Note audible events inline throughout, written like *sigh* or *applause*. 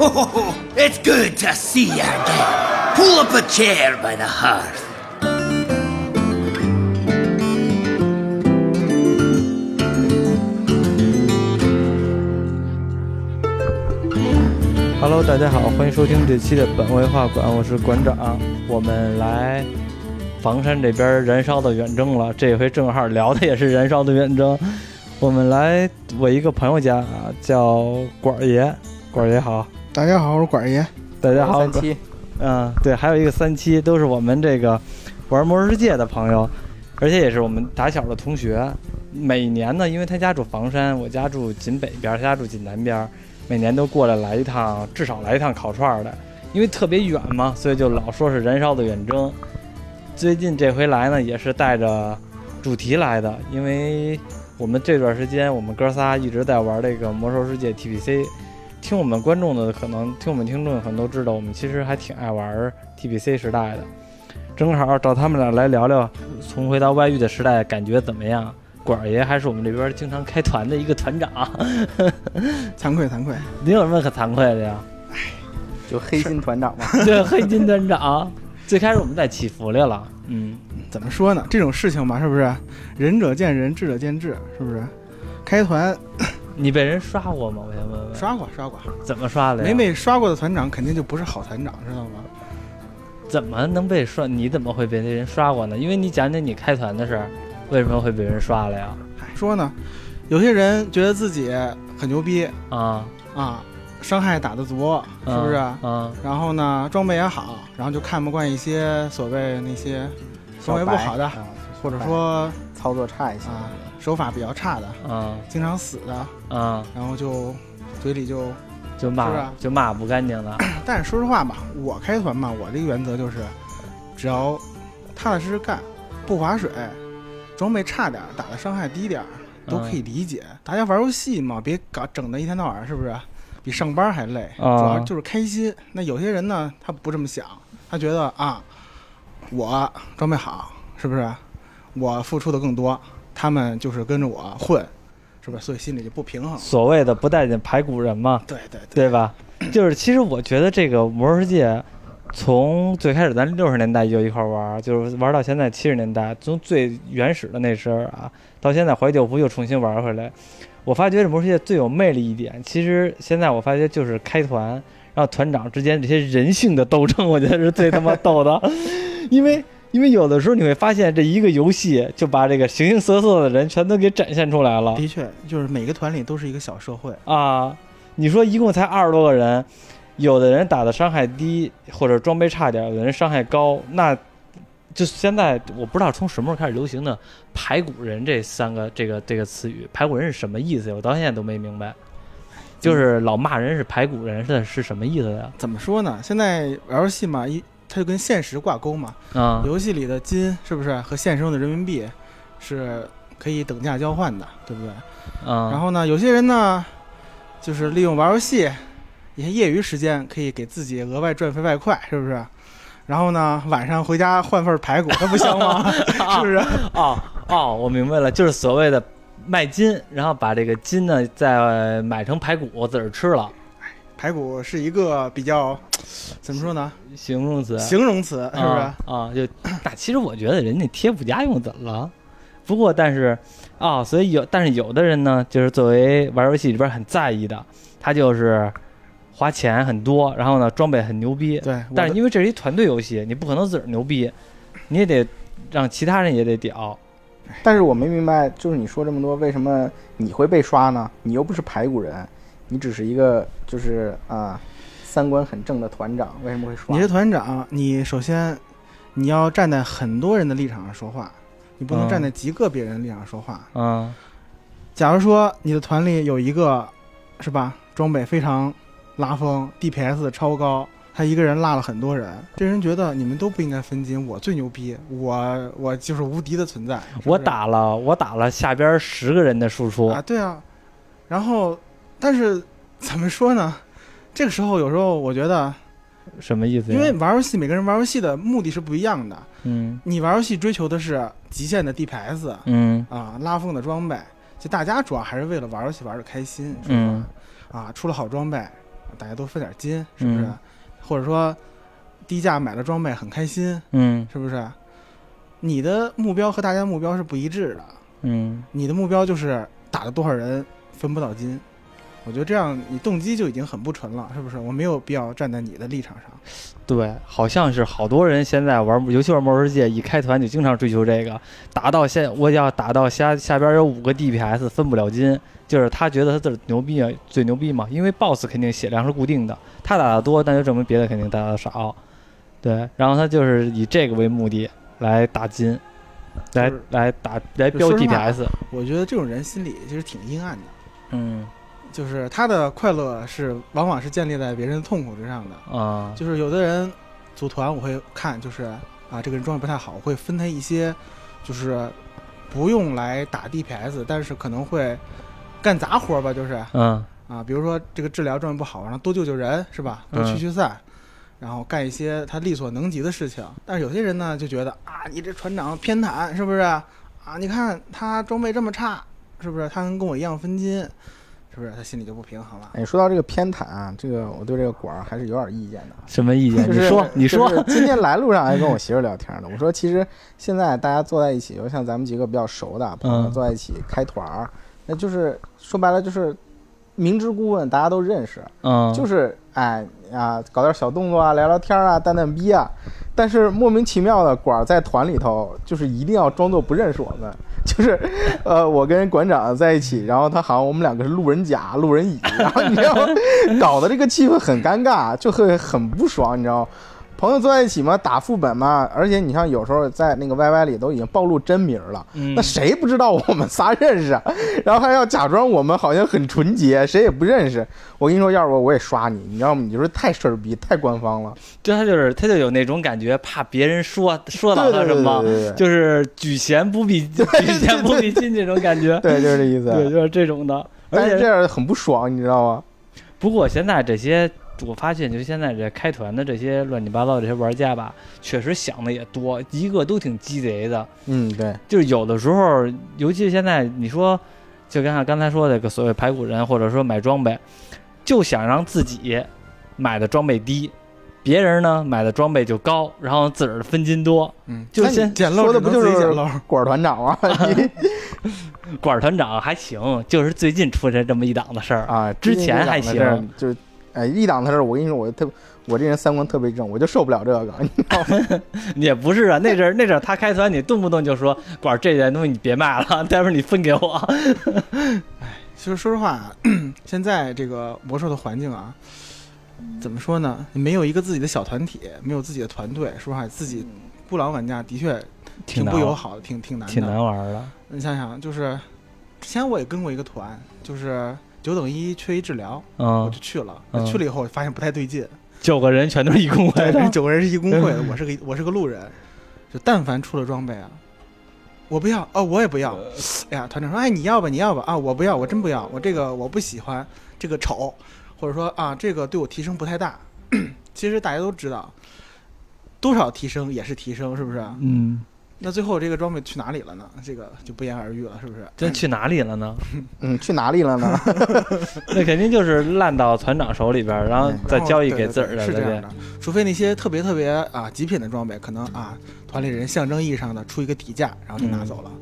Oh. *laughs* It's good to see you again. Pull up a chair by the hearth. Hello，大家好，欢迎收听这期的本位画馆，我是馆长。我们来房山这边燃烧的远征了，这回正好聊的也是燃烧的远征。我们来我一个朋友家啊，叫管儿爷，管儿爷好，大家好，我是管儿爷。大家好，三七，嗯，对，还有一个三七，都是我们这个玩魔兽世界的朋友，而且也是我们打小的同学。每年呢，因为他家住房山，我家住锦北边，他家住锦南边，每年都过来来一趟，至少来一趟烤串儿的。因为特别远嘛，所以就老说是燃烧的远征。最近这回来呢，也是带着主题来的，因为我们这段时间我们哥仨一直在玩这个魔兽世界 TPC。听我们观众的可能听我们听众可能都知道，我们其实还挺爱玩 TBC 时代的。正好找他们俩来聊聊重回到外域的时代感觉怎么样。管儿爷还是我们这边经常开团的一个团长，惭愧惭愧，您有什么可惭愧的呀？就黑心团长嘛。*laughs* 对，黑金团长。最开始我们在起福来了，嗯，怎么说呢？这种事情嘛，是不是？仁者见仁，智者见智，是不是？开团你被人刷过吗？我先问问。刷过刷过，怎么刷的呀？没被刷过的团长肯定就不是好团长，知道吗？怎么能被刷？你怎么会被那人刷过呢？因为你讲讲你开团的事儿，为什么会被人刷了呀？嗨，说呢，有些人觉得自己很牛逼啊，啊，伤害打得足，是不是？嗯然后呢，装备也好，然后就看不惯一些所谓那些行为不好的，啊或者说操作差一些，啊手法比较差的，嗯经常死的，嗯，然后就嘴里就就是骂啊就骂不干净的。*clears throat* 但是说实话吧，我开团嘛，我这个原则就是，只要踏踏实实干，不划水，装备差点儿，打的伤害低点儿，都可以理解。大家玩游戏嘛，别搞整的一天到晚是不是？比上班还累，啊主要就是开心。那有些人呢，他不这么想，他觉得啊，我装备好，是不是？我付出的更多，他们就是跟着我混，是吧？所以心里就不平衡。所谓的不待见排骨人嘛，对对对，对吧？就 *clears throat* 是其实我觉得这个魔兽世界，从最开始咱六十年代就一块玩儿，就是玩到现在七十年代，从最原始的那时候啊，到现在怀旧服又重新玩回来。我发觉这魔兽世界最有魅力一点，其实现在我发觉就是开团，然后团长之间这些人性的斗争，我觉得是最他妈逗的，*laughs* 因为。因为有的时候你会发现，这一个游戏就把这个形形色色的人全都给展现出来了。的确，就是每个团里都是一个小社会。啊，你说一共才二十多个人，有的人打的伤害低，或者装备差点，有的人伤害高，那就现在我不知道从什么时候开始流行的“排骨人”这三个这个这个词语，“排骨人”是什么意思呀？我到现在都没明白。就是老骂人是排骨人是是什么意思呀？怎么说呢？现在玩游戏嘛，一它就跟现实挂钩嘛。啊游戏里的金是不是和现实中的人民币是可以等价交换的，对不对？啊，然后呢，有些人呢，就是利用玩游戏一些业余时间，可以给自己额外赚份外快，是不是？然后呢，晚上回家换份排骨，那不香吗？*laughs* 是不是？哦哦，我明白了，就是所谓的卖金，然后把这个金呢再买成排骨自个儿吃了，排骨是一个比较怎么说呢？形容词。形容词是不是？啊啊，就 *clears throat* 那其实我觉得人家贴补家用怎么了？不过但是啊、所以有但是有的人呢，就是作为玩游戏里边很在意的，他就是花钱很多，然后呢装备很牛逼，对，但是因为这是一团队游戏，你不可能自个儿牛逼，你也得让其他人也得屌。但是我没明白，就是你说这么多，为什么你会被刷呢？你又不是排骨人，你只是一个就是啊、三观很正的团长，为什么会说？你是团长，你首先你要站在很多人的立场上说话，你不能嗯站在极个别人的立场上说话。嗯假如说你的团里有一个，是吧，装备非常拉风，DPS 超高，他一个人拉了很多人，这人觉得你们都不应该分金，我最牛逼，我我就是无敌的存在。是是我打了我打了下边十个人的输出，啊，对啊，然后但是怎么说呢？这个时候有时候我觉得，什么意思？因为玩游戏，每个人玩游戏的目的是不一样的。嗯你玩游戏追求的是极限的 DPS 嗯啊，拉风的装备，就大家主要还是为了玩游戏玩的开心，是吧？嗯啊，出了好装备，大家都分点金，是不是？嗯或者说低价买了装备很开心，嗯是不是？你的目标和大家目标是不一致的，嗯，你的目标就是打了多少人分不到金。我觉得这样你动机就已经很不纯了，是不是？我没有必要站在你的立场上。对，好像是好多人现在玩，尤其玩魔兽世界，一开团就经常追求这个，打到现我要打到下下边有五个 DPS 分不了金，就是他觉得他自己牛逼啊，最牛逼嘛，因为 BOSS 肯定血量是固定的，他打的多，那就证明别的肯定打的少，对，然后他就是以这个为目的来打金，来来打来标 DPS，我觉得这种人心里其实挺阴暗的，嗯就是他的快乐是往往是建立在别人的痛苦之上的。啊就是有的人组团，我会看，就是啊，这个人装备不太好，我会分他一些，就是不用来打 DPS，但是可能会干杂活吧，就是嗯啊，比如说这个治疗装备不好，然后多救救人是吧？多驱驱散，然后干一些他力所能及的事情。但是有些人呢就觉得啊，你这船长偏袒是不是？啊，你看他装备这么差，是不是？他能跟我一样分金，是不是？他心里就不平衡了。哎，说到这个偏袒啊，这个我对这个管儿还是有点意见的。什么意见？就是你说你说，就是今天来路上还跟我媳妇儿聊天呢，我说其实现在大家坐在一起，就像咱们几个比较熟的朋友嗯坐在一起开团儿，那就是说白了就是明知故问，大家都认识，嗯，就是哎啊搞点小动作啊，聊聊天啊，淡淡逼啊。但是莫名其妙的管儿在团里头，就是一定要装作不认识我们，就是呃我跟馆长在一起，然后他好像我们两个是路人甲、路人乙，然后你知道 *laughs* 搞得这个气氛很尴尬，就会很不爽，你知道。朋友坐在一起嘛，打副本嘛，而且你像有时候在那个 YY 里都已经暴露真名了，嗯那谁不知道我们仨认识啊？*laughs* 然后还要假装我们好像很纯洁，谁也不认识。我跟你说，要是我我也刷你，你知道吗？你就是太事儿逼，太官方了。就他就是他就有那种感觉，怕别人说说到他什么，对对对就是举贤不避 *laughs* 举贤不避亲这种感觉，对，就是这意思。对，就是这种的。而且但是这样很不爽，你知道吗？不过现在这些，我发现就现在这开团的这些乱七八糟的这些玩家吧，确实想的也多，一个都挺鸡贼的。嗯，对，就是有的时候，尤其是现在你说，就刚才刚才说的个所谓排骨人，或者说买装备，就想让自己买的装备低，别人呢买的装备就高，然后自个儿的分金多。嗯，就先捡漏说的不就是漏？*laughs* 管团长吗？你 *laughs* 管团长还行，就是最近出现这么一档子事儿。啊，之前还行，就是哎，一档的事儿，我跟你说，我特我这人三观特别正，我就受不了这个。你知道吗？*laughs* 也不是啊，那阵儿那阵儿他开团，你动不动就说管儿这件东西你别卖了，待会儿你分给我。哎其实说实话，*clears throat* 现在这个魔兽的环境啊，怎么说呢？你没有一个自己的小团体，没有自己的团队，说实话，自己不老玩家的确挺不友好的，挺挺难的。挺难玩儿的。你想想，就是之前我也跟过一个团，就是九等一缺一治疗，我嗯就，去了。嗯去了以后发现不太对劲，九个人全都是义工会。*laughs* 九个人是义工会的，我是个我是个路人，就但凡出了装备啊，我不要哦，我也不要。哎呀，团长说，哎，你要吧，你要吧，啊，我不要，我真不要，我这个我不喜欢，这个丑，或者说啊，这个对我提升不太大。*clears throat* 其实大家都知道，多少提升也是提升，是不是？嗯，那最后这个装备去哪里了呢？这个就不言而喻了，是不是？真去哪里了呢？*laughs* 嗯，去哪里了呢？*laughs* 那肯定就是烂到团长手里边儿，然后再交易给自个儿的。对对是这样的，除非那些特别特别啊极品的装备，可能啊团里人象征意义上的出一个底价，然后就拿走了。啊，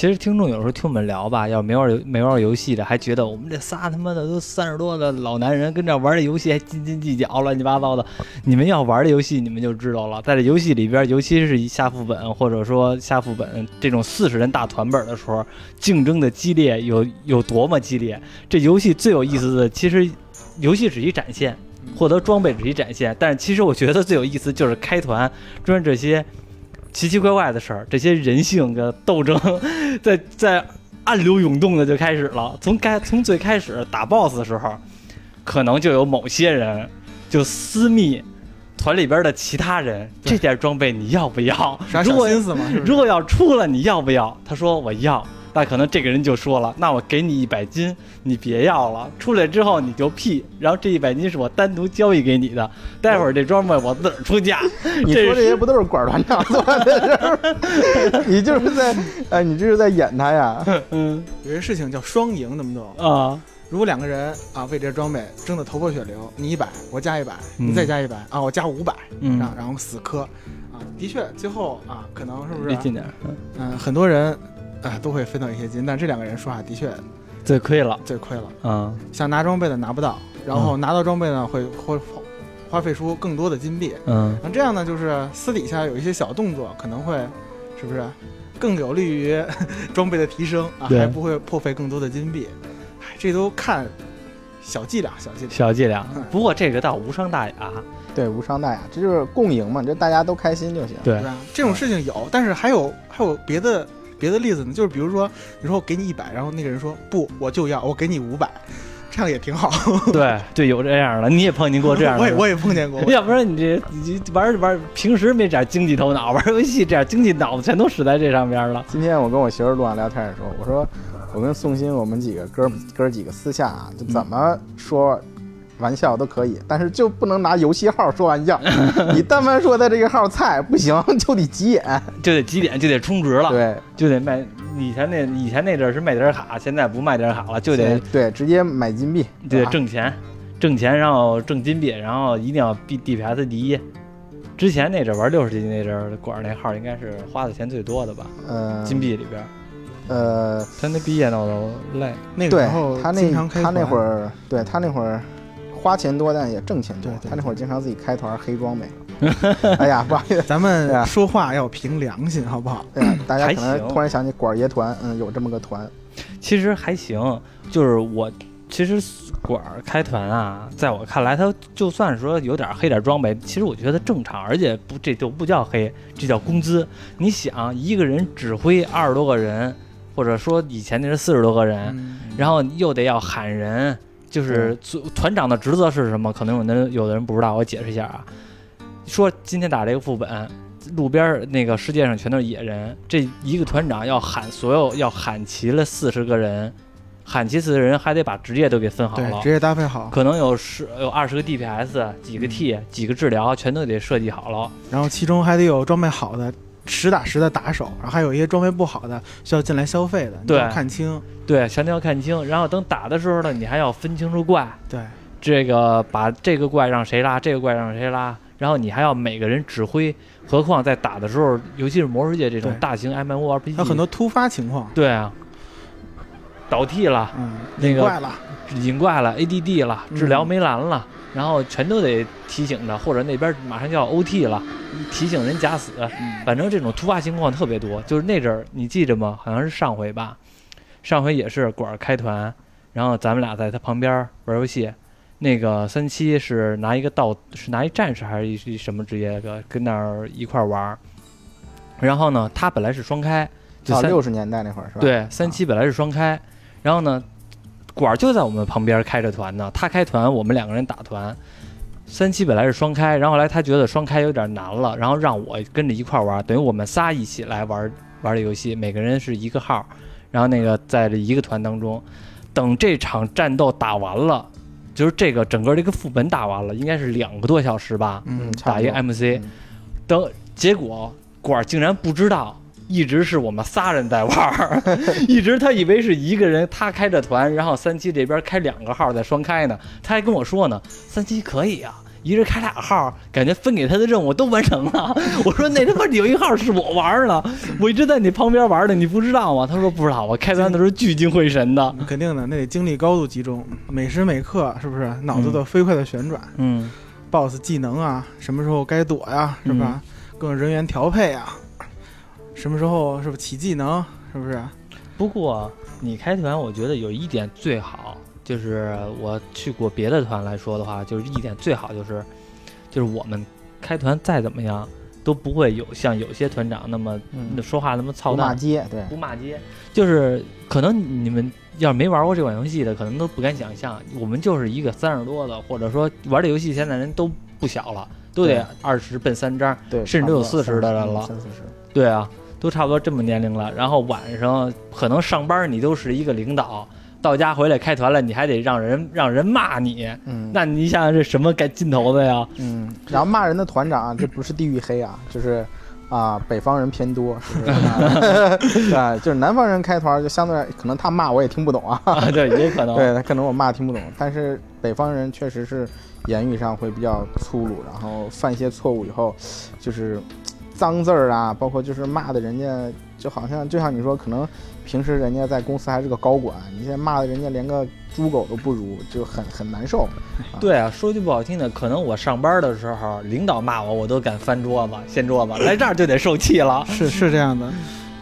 其实听众有时候听我们聊吧，要没玩游没玩游戏的，还觉得我们这仨他妈的都三十多的老男人跟这玩这游戏还斤斤计较，乱七八糟的。你们要玩这游戏，你们就知道了。在这游戏里边，尤其是下副本或者说下副本这种四十人大团本的时候，竞争的激烈有有多么激烈。这游戏最有意思的，其实游戏只一展现，获得装备只一展现，但是其实我觉得最有意思就是开团，中间这些奇奇怪怪的事儿，这些人性的斗争，在在暗流涌动的就开始了。从开从最开始打 BOSS 的时候，可能就有某些人就私密团里边的其他人，这件装备你要不要？如果如果要出了，你要不要？他说我要，那可能这个人就说了，那我给你一百斤，你别要了。出来之后你就屁，然后这一百斤是我单独交易给你的，待会儿这装备我自个儿出价。*laughs* 你说这些不都是管团长做的事儿？*laughs* 你就是在，哎，你这是在演他呀？*laughs* 嗯有些事情叫双赢，懂不懂？啊，如果两个人啊为这装备争得头破血流，你一百，我加一百，嗯你再加一百啊，我加五百，嗯然后然后死磕，啊，的确最后啊可能是不是离近点嗯、很多人啊都会分到一些金，但这两个人说话的确最亏了最亏了。嗯。想拿装备的拿不到，然后拿到装备呢会会花花费出更多的金币。嗯，那这样呢，就是私底下有一些小动作，可能会是不是更有利于 *laughs* 装备的提升啊？对还不会破费更多的金币。哎，这都看小伎俩，小伎俩。小伎俩嗯。不过这个倒无伤大雅。对，无伤大雅，这就是共赢嘛，这大家都开心就行。对？这种事情有，但是还有还有别的别的例子呢，就是比如说，你说我给你一百，然后那个人说不，我就要，我给你五百，这样也挺好。对 *laughs* 对，有这样的，你也碰见过这样的。我也我也碰见过，*laughs* 要不然你这你玩玩平时没点经济头脑，玩游戏这样经济脑子全都使在这上边了。今天我跟我媳妇儿录完聊天的时候，我说我跟宋鑫我们几个哥哥几个私下啊，就怎么说玩笑都可以，但是就不能拿游戏号说玩笑。*laughs* 你但凡说他这个号菜不行，*laughs* 就得急眼。就得急眼就得充值了，对，就得卖。以前那以前那阵儿是卖点卡，现在不卖点卡了，就得对直接买金币，对得挣钱，挣钱，然后挣金币，然后一定要 B DPS 第一。之前那阵儿玩六十级那阵儿，管那号应该是花的钱最多的吧？嗯金币里边儿，呃，他那毕业闹都累。对那个时候他那经常开他那会儿，对他那会儿花钱多，但也挣钱多对。对他那会儿经常自己开团黑装备。*laughs* 哎呀，不好意思，咱们说话要凭良心，好不好？对呀，*coughs* 大家可能突然想起管儿爷团，嗯，有这么个团。其实还行，就是我其实管儿开团啊，在我看来，他就算是说有点黑点装备，其实我觉得正常，而且不这就不叫黑，这叫工资。你想，一个人指挥二十多个人，或者说以前那是四十多个人，嗯然后又得要喊人，就是组团长的职责是什么？可能有的人有的人不知道，我解释一下啊。说今天打这个副本，路边儿那个世界上全都是野人，这一个团长要喊所有要喊齐了四十个人，喊齐四十人还得把职业都给分好，了职。业搭配好，可能有十有二十个 DPS，几个 T，、几个治疗，全都得设计好了。然后其中还得有装备好的。实打实的打手，然后还有一些装备不好的需要进来消费的，你对要看清。对，全都要看清。然后等打的时候呢，你还要分清楚怪，对，这个把这个怪让谁拉，这个怪让谁拉，然后你还要每个人指挥。何况在打的时候，尤其是魔兽世界这种大型 MMORPG，有很多突发情况，对啊，倒替了，嗯，那个怪了，引怪了，ADD 了，嗯治疗没蓝了，然后全都得提醒他，或者那边马上就要 OT 了，提醒人假死。嗯反正这种突发情况特别多。就是那阵儿你记着吗？好像是上回吧，上回也是管儿开团，然后咱们俩在他旁边玩游戏。那个三七是拿一个道，是拿一战士还是一一什么职业的，跟那儿一块儿玩儿。然后呢，他本来是双开，就啊，三六十年代那会儿是吧？对，三七本来是双开，然后呢，管儿就在我们旁边开着团呢，他开团，我们两个人打团。三七本来是双开，然后后来他觉得双开有点难了，然后让我跟着一块儿玩，等于我们仨一起来玩玩这游戏，每个人是一个号，然后那个在这一个团当中，等这场战斗打完了，就是这个整个这个副本打完了，应该是两个多小时吧，嗯打一个 MC，嗯等结果管儿竟然不知道，一直是我们仨人在玩儿，*laughs* 一直他以为是一个人，他开着团，然后三七这边开两个号在双开呢，他还跟我说呢，三七可以啊。一人开俩号，感觉分给他的任务都完成了。*laughs* 我说那他妈有一号是我玩呢，我一直在你旁边玩的，你不知道吗？他说不知道，我开团的时候聚精会神的。肯定的，那得精力高度集中，每时每刻是不是脑子都飞快的旋转、嗯，b o s s 技能啊，什么时候该躲呀，是吧？各种人员调配啊，什么时候是不是起技能，是不是？不过你开团，我觉得有一点最好，就是我去过别的团来说的话，就是一点最好就是，就是我们开团再怎么样都不会有像有些团长那么、嗯。说话那么操不骂蛋，街，对，不骂街，就是可能你们要是没玩过这款游戏的，可能都不敢想象，我们就是一个三十多的，或者说玩这游戏现在人都不小了，都得对。二十奔三张，对，甚至都有四十的人了。三四十。对啊，都差不多这么年龄了。然后晚上可能上班你都是一个领导，到家回来开团了，你还得让人让人骂你，嗯，那你想想这什么该劲头子呀？嗯，然后骂人的团长，这不是地域黑啊，就是啊，北方人偏多，是不是？啊？*laughs* 就是南方人开团，就相对来可能他骂我也听不懂啊，啊，对，也可能。对他可能我骂听不懂，但是北方人确实是言语上会比较粗鲁，然后犯一些错误以后，就是脏字儿啊，包括就是骂的人家，就好像就像你说，可能平时人家在公司还是个高管，你现在骂的人家连个猪狗都不如，就很很难受。对啊，说句不好听的，可能我上班的时候，领导骂我，我都敢翻桌子、掀桌子，来这儿就得受气了。是是这样的，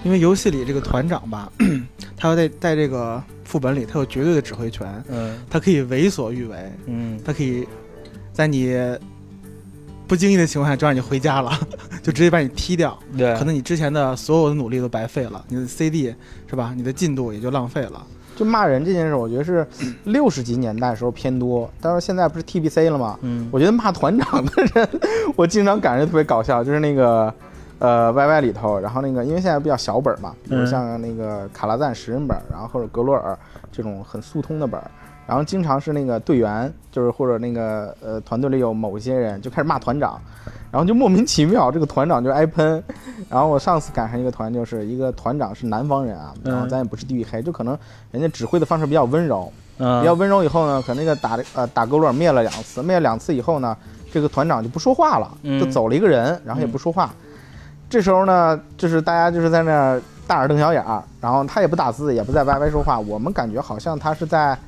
因为游戏里这个团长吧，*clears throat* 他要在在这个副本里，他有绝对的指挥权，嗯他可以为所欲为，嗯，他可以在你不经意的情况下就让你回家了，*laughs* 就直接把你踢掉。对，可能你之前的所有的努力都白费了，你的 *laughs* CD 是吧？你的进度也就浪费了。就骂人这件事，我觉得是六十几年代时候偏多，但是现在不是 TBC 了吗？嗯我觉得骂团长的人，我经常感觉特别搞笑，就是那个呃 YY 里头，然后那个因为现在比较小本嘛，比如嗯像那个卡拉赞十人本，然后或者格罗尔这种很速通的本，然后经常是那个队员，就是或者那个呃团队里有某些人就开始骂团长，然后就莫名其妙这个团长就挨喷，*laughs* 然后我上次赶上一个团，就是一个团长是南方人啊，然后嗯咱也不是地域黑，就可能人家指挥的方式比较温柔，嗯。比较温柔以后呢，可能那个打呃打格罗尔灭了两次，灭了两次以后呢，这个团长就不说话了，嗯。就走了一个人，然后也不说话。这时候呢，就是大家就是在那儿大眼瞪小眼儿，然后他也不打字，也不在歪歪说话，我们感觉好像他是在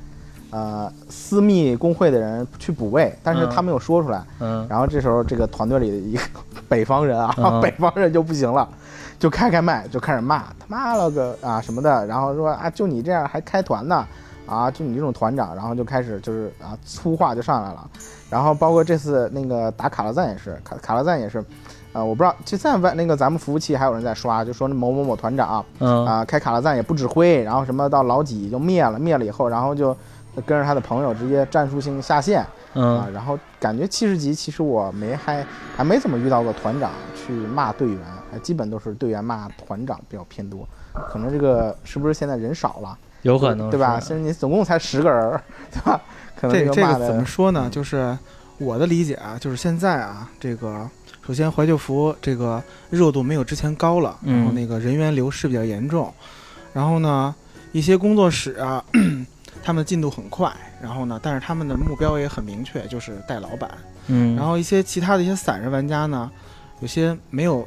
呃私密工会的人去补位，但是嗯他没有说出来。嗯然后这时候这个团队里的一个北方人啊，嗯 *laughs* 北方人就不行了，就开开麦就开始骂他妈了个啊什么的，然后说啊就你这样还开团呢，啊就你这种团长，然后就开始就是啊粗话就上来了，然后包括这次那个打卡拉赞也是，卡卡拉赞也是。呃，我不知道，就现在外那个咱们服务器还有人在刷，就说那某某某团长嗯啊、开卡拉赞也不指挥，然后什么到老几就灭了，灭了以后，然后就跟着他的朋友直接战术性下线，啊嗯，然后感觉七十级其实我没还还没怎么遇到过团长去骂队员，还基本都是队员骂团长比较偏多，可能这个是不是现在人少了，有可能对吧？是现在你总共才十个人儿，*laughs* 对吧？可能这个骂的这个怎么说呢？就是我的理解啊，就是现在啊，这个首先怀旧服这个热度没有之前高了，嗯然后那个人员流失比较严重，然后呢，一些工作室啊，*clears throat* 他们的进度很快，然后呢，但是他们的目标也很明确，就是带老板。嗯，然后一些其他的一些散人玩家呢，有些没有，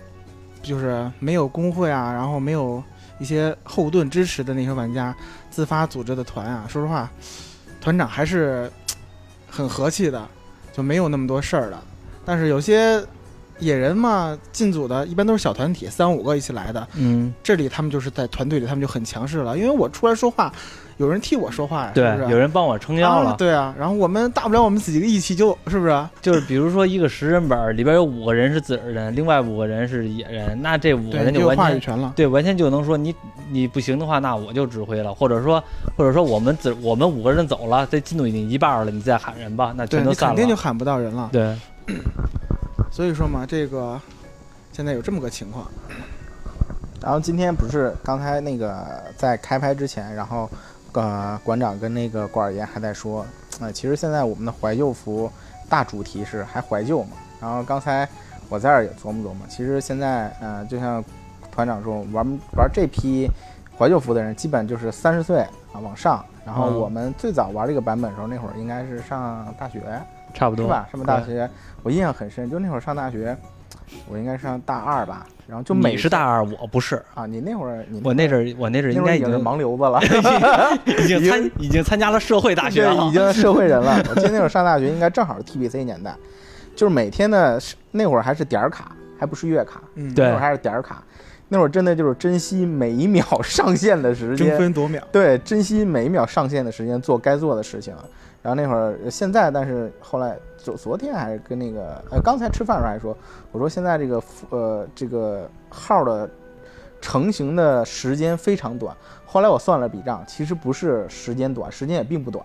就是没有工会啊，然后没有一些后盾支持的那些玩家，自发组织的团啊，说实话，团长还是很和气的，就没有那么多事儿了。但是有些野人嘛，进组的一般都是小团体，三五个一起来的，嗯，这里他们就是在团队里，他们就很强势了，因为我出来说话，有人替我说话呀，对是不，是？有人帮我撑腰啊了，对啊，然后我们大不了我们几个一起就是不是？就是比如说一个十人本儿里边有五个人是自个儿人，另外五个人是野人，那这五个人就完全话语权了。对，完全就能说你你不行的话，那我就指挥了，或者说或者说我们自我们五个人走了，这进度已经一半了，你再喊人吧，那全都散了。肯定就喊不到人了。对，*clears throat* 所以说嘛，这个现在有这么个情况。然后今天不是刚才那个在开拍之前，然后呃馆长跟那个管儿爷还在说，呃其实现在我们的怀旧服大主题是还怀旧嘛。然后刚才我在这儿也琢磨琢磨，其实现在呃就像团长说，玩玩这批怀旧服的人基本就是三十岁啊往上。然后嗯我们最早玩这个版本的时候，那会儿应该是上大学，差不多是吧？上大学，我印象很深，就那会儿上大学，我应该上大二吧。然后就每你是大二，我不是，啊，你那会儿你我那阵儿我那阵儿应该已经盲流子了，*laughs* *laughs* 已经参已经参加了社会大学已经社会人了。我记得那会儿上大学应该正好是 TBC 年代，就是每天的那会儿还是点儿卡，还不是月卡，嗯，对那会儿还是点儿卡。那会儿真的就是珍惜每一秒上线的时间争，分夺秒。对，珍惜每一秒上线的时间做该做的事情。然后那会儿现在，但是后来昨昨天还是跟那个呃刚才吃饭的时候还说，我说现在这个呃这个号的成型的时间非常短。后来我算了笔账，其实不是时间短，时间也并不短，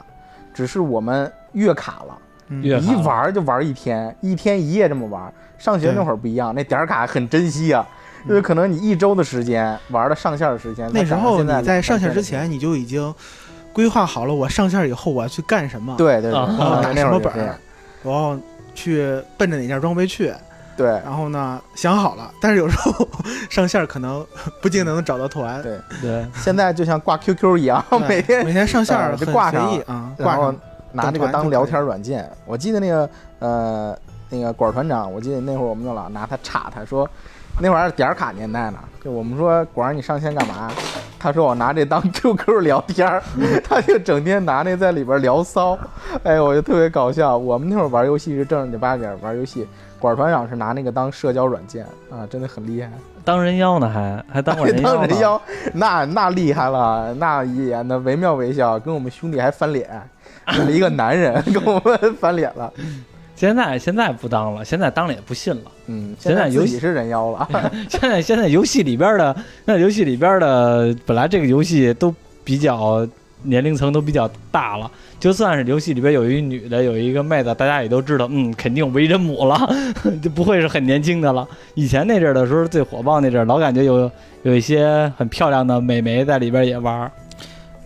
只是我们月卡了。嗯一月卡了玩儿就玩儿一天，一天一夜这么玩儿。上学那会儿不一样，那点儿卡很珍惜啊，因为可能你一周的时间玩的上线的时间，那时候你在上线线之前，你就已经规划好了，我上线以后我要去干什么，对对对，啊我打什么本我要去奔着哪件装备去，对。然后呢想好了，但是有时候上线可能不定能找到团。对，对，现在就像挂 QQ 一样，每天每天上线就 *laughs* 挂上随意啊，挂然后上拿这个当聊天软件。我记得那个呃那个管团长，我记得那会儿我们就老拿他插他说，那会儿还是点儿卡年代呢，就我们说管儿你上线干嘛？他说我拿这当 *laughs* QQ 聊天儿，他就整天拿那在里边聊骚，哎，我就特别搞笑。我们那会儿玩游戏是正儿八经玩游戏，管儿团长是拿那个当社交软件啊，真的很厉害。当人妖呢还还当过人妖呢，当人妖，那那厉害了，那演的惟妙惟肖，跟我们兄弟还翻脸，一个男人 *laughs* 跟我们翻脸了。现在现在不当了，现在当了也不信了。嗯，现在游戏是人妖了。*laughs* 现在现在游戏里边的，现在游戏里边的，本来这个游戏都比较年龄层都比较大了，就算是游戏里边有一女的，有一个妹子，大家也都知道，嗯，肯定为人母了，*laughs* 就不会是很年轻的了。以前那阵儿的时候最火爆那阵儿，老感觉有有一些很漂亮的美眉在里边也玩儿。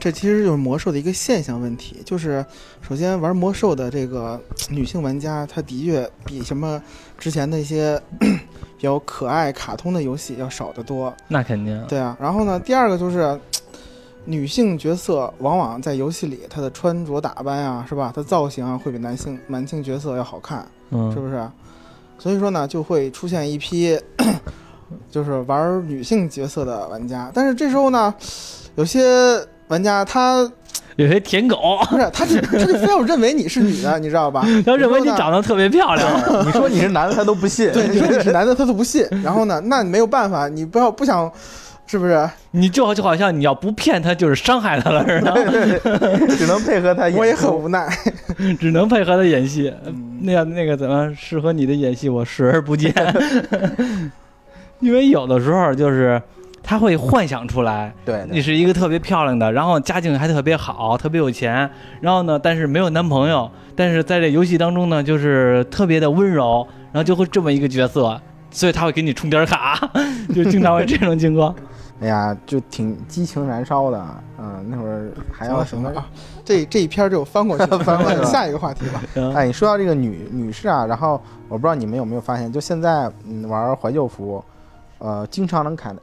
这其实就是魔兽的一个现象问题，就是首先玩魔兽的这个女性玩家，她的确比什么之前的一些 *clears throat* 比较可爱卡通的游戏要少得多。那肯定，对啊，然后呢，第二个就是 *tsk* 女性角色往往在游戏里她的穿着打扮啊，是吧？她造型啊会比男性男性角色要好看，是嗯，不是？所以说呢，就会出现一批 *clears throat* 就是玩女性角色的玩家，但是这时候呢，有些玩家他有些舔狗，不是，他就他就非要认为你是女的，*laughs* 你知道吧？他认为你长得特别漂亮，*laughs* 你说你是男的，他都不信。对，你说你是男的，他都不信。然后呢，那你没有办法，你不要不想，是不是？你就就好像你要不骗他，就是伤害他了似的，只能配合他。我也很无奈。只能配合他演戏。嗯 *laughs* 那样那个怎么适合你的演戏，我视而不见。因为有的时候就是他会幻想出来，对你是一个特别漂亮的，然后家境还特别好，特别有钱，然后呢，但是没有男朋友，但是在这游戏当中呢，就是特别的温柔，然后就会这么一个角色，所以他会给你充点卡，*laughs* 就经常会这种情况。*laughs* 哎呀，就挺激情燃烧的。嗯，那会儿还要什么啊？这这一篇就翻过去了，*laughs* 翻过去了下一个话题吧。嗯哎，你说到这个女女士啊，然后我不知道你们有没有发现，就现在嗯玩怀旧服，呃，经常能感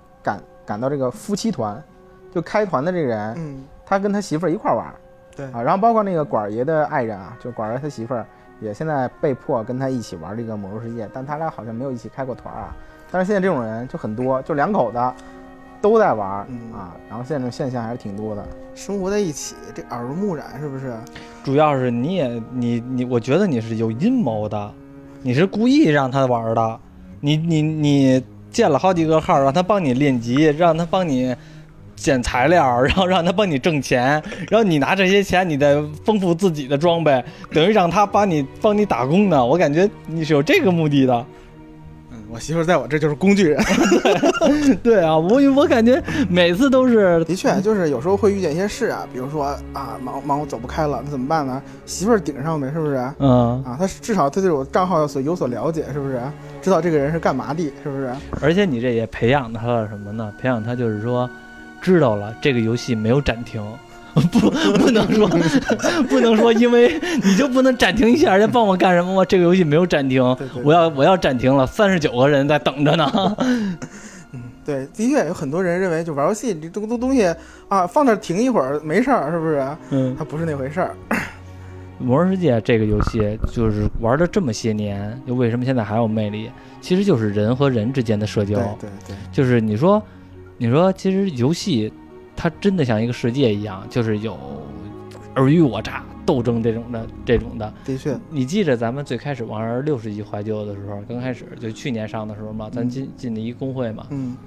感感到这个夫妻团，就开团的这个人，嗯，他跟他媳妇儿一块儿玩儿对，啊，然后包括那个管儿爷的爱人啊，就管儿爷他媳妇儿也现在被迫跟他一起玩这个魔兽世界，但他俩好像没有一起开过团儿啊。但是现在这种人就很多，就两口子都在玩啊，然后现在这种现象还是挺多的。生活在一起，这耳濡目染，是不是？主要是你也你你，我觉得你是有阴谋的，你是故意让他玩的，你你你建了好几个号，让他帮你练级，让他帮你捡材料，然后让他帮你挣钱，然后你拿这些钱，你再丰富自己的装备，等于让他帮你帮你打工呢。我感觉你是有这个目的的。嗯，我媳妇在我这就是工具人。*laughs* 对啊，我我感觉每次都是的确，就是有时候会遇见一些事啊，比如说啊，忙忙我走不开了，那怎么办呢？媳妇儿顶上呗，是不是？嗯，啊，他至少他对我账号有所有所了解，是不是？知道这个人是干嘛的，是不是？而且你这也培养他了什么呢？培养他就是说，知道了这个游戏没有暂停，*laughs* 不不能说不能说，*laughs* 因为你就不能暂停一下，人家帮我干什么吗？这个游戏没有暂停对对，我要我要暂停了，三十九个人在等着呢。嗯对，的确有很多人认为，就玩游戏这这东东西啊，放那儿停一会儿没事儿，是不是？嗯，它不是那回事儿。《魔兽世界》这个游戏就是玩了这么些年，又为什么现在还有魅力？其实就是人和人之间的社交。对对对，就是你说，你说，其实游戏它真的像一个世界一样，就是有尔虞我诈、斗争这种的这种的。的确，你记着咱们最开始玩六十级怀旧的时候，刚开始就去年上的时候嘛，咱进进了一公会嘛，嗯，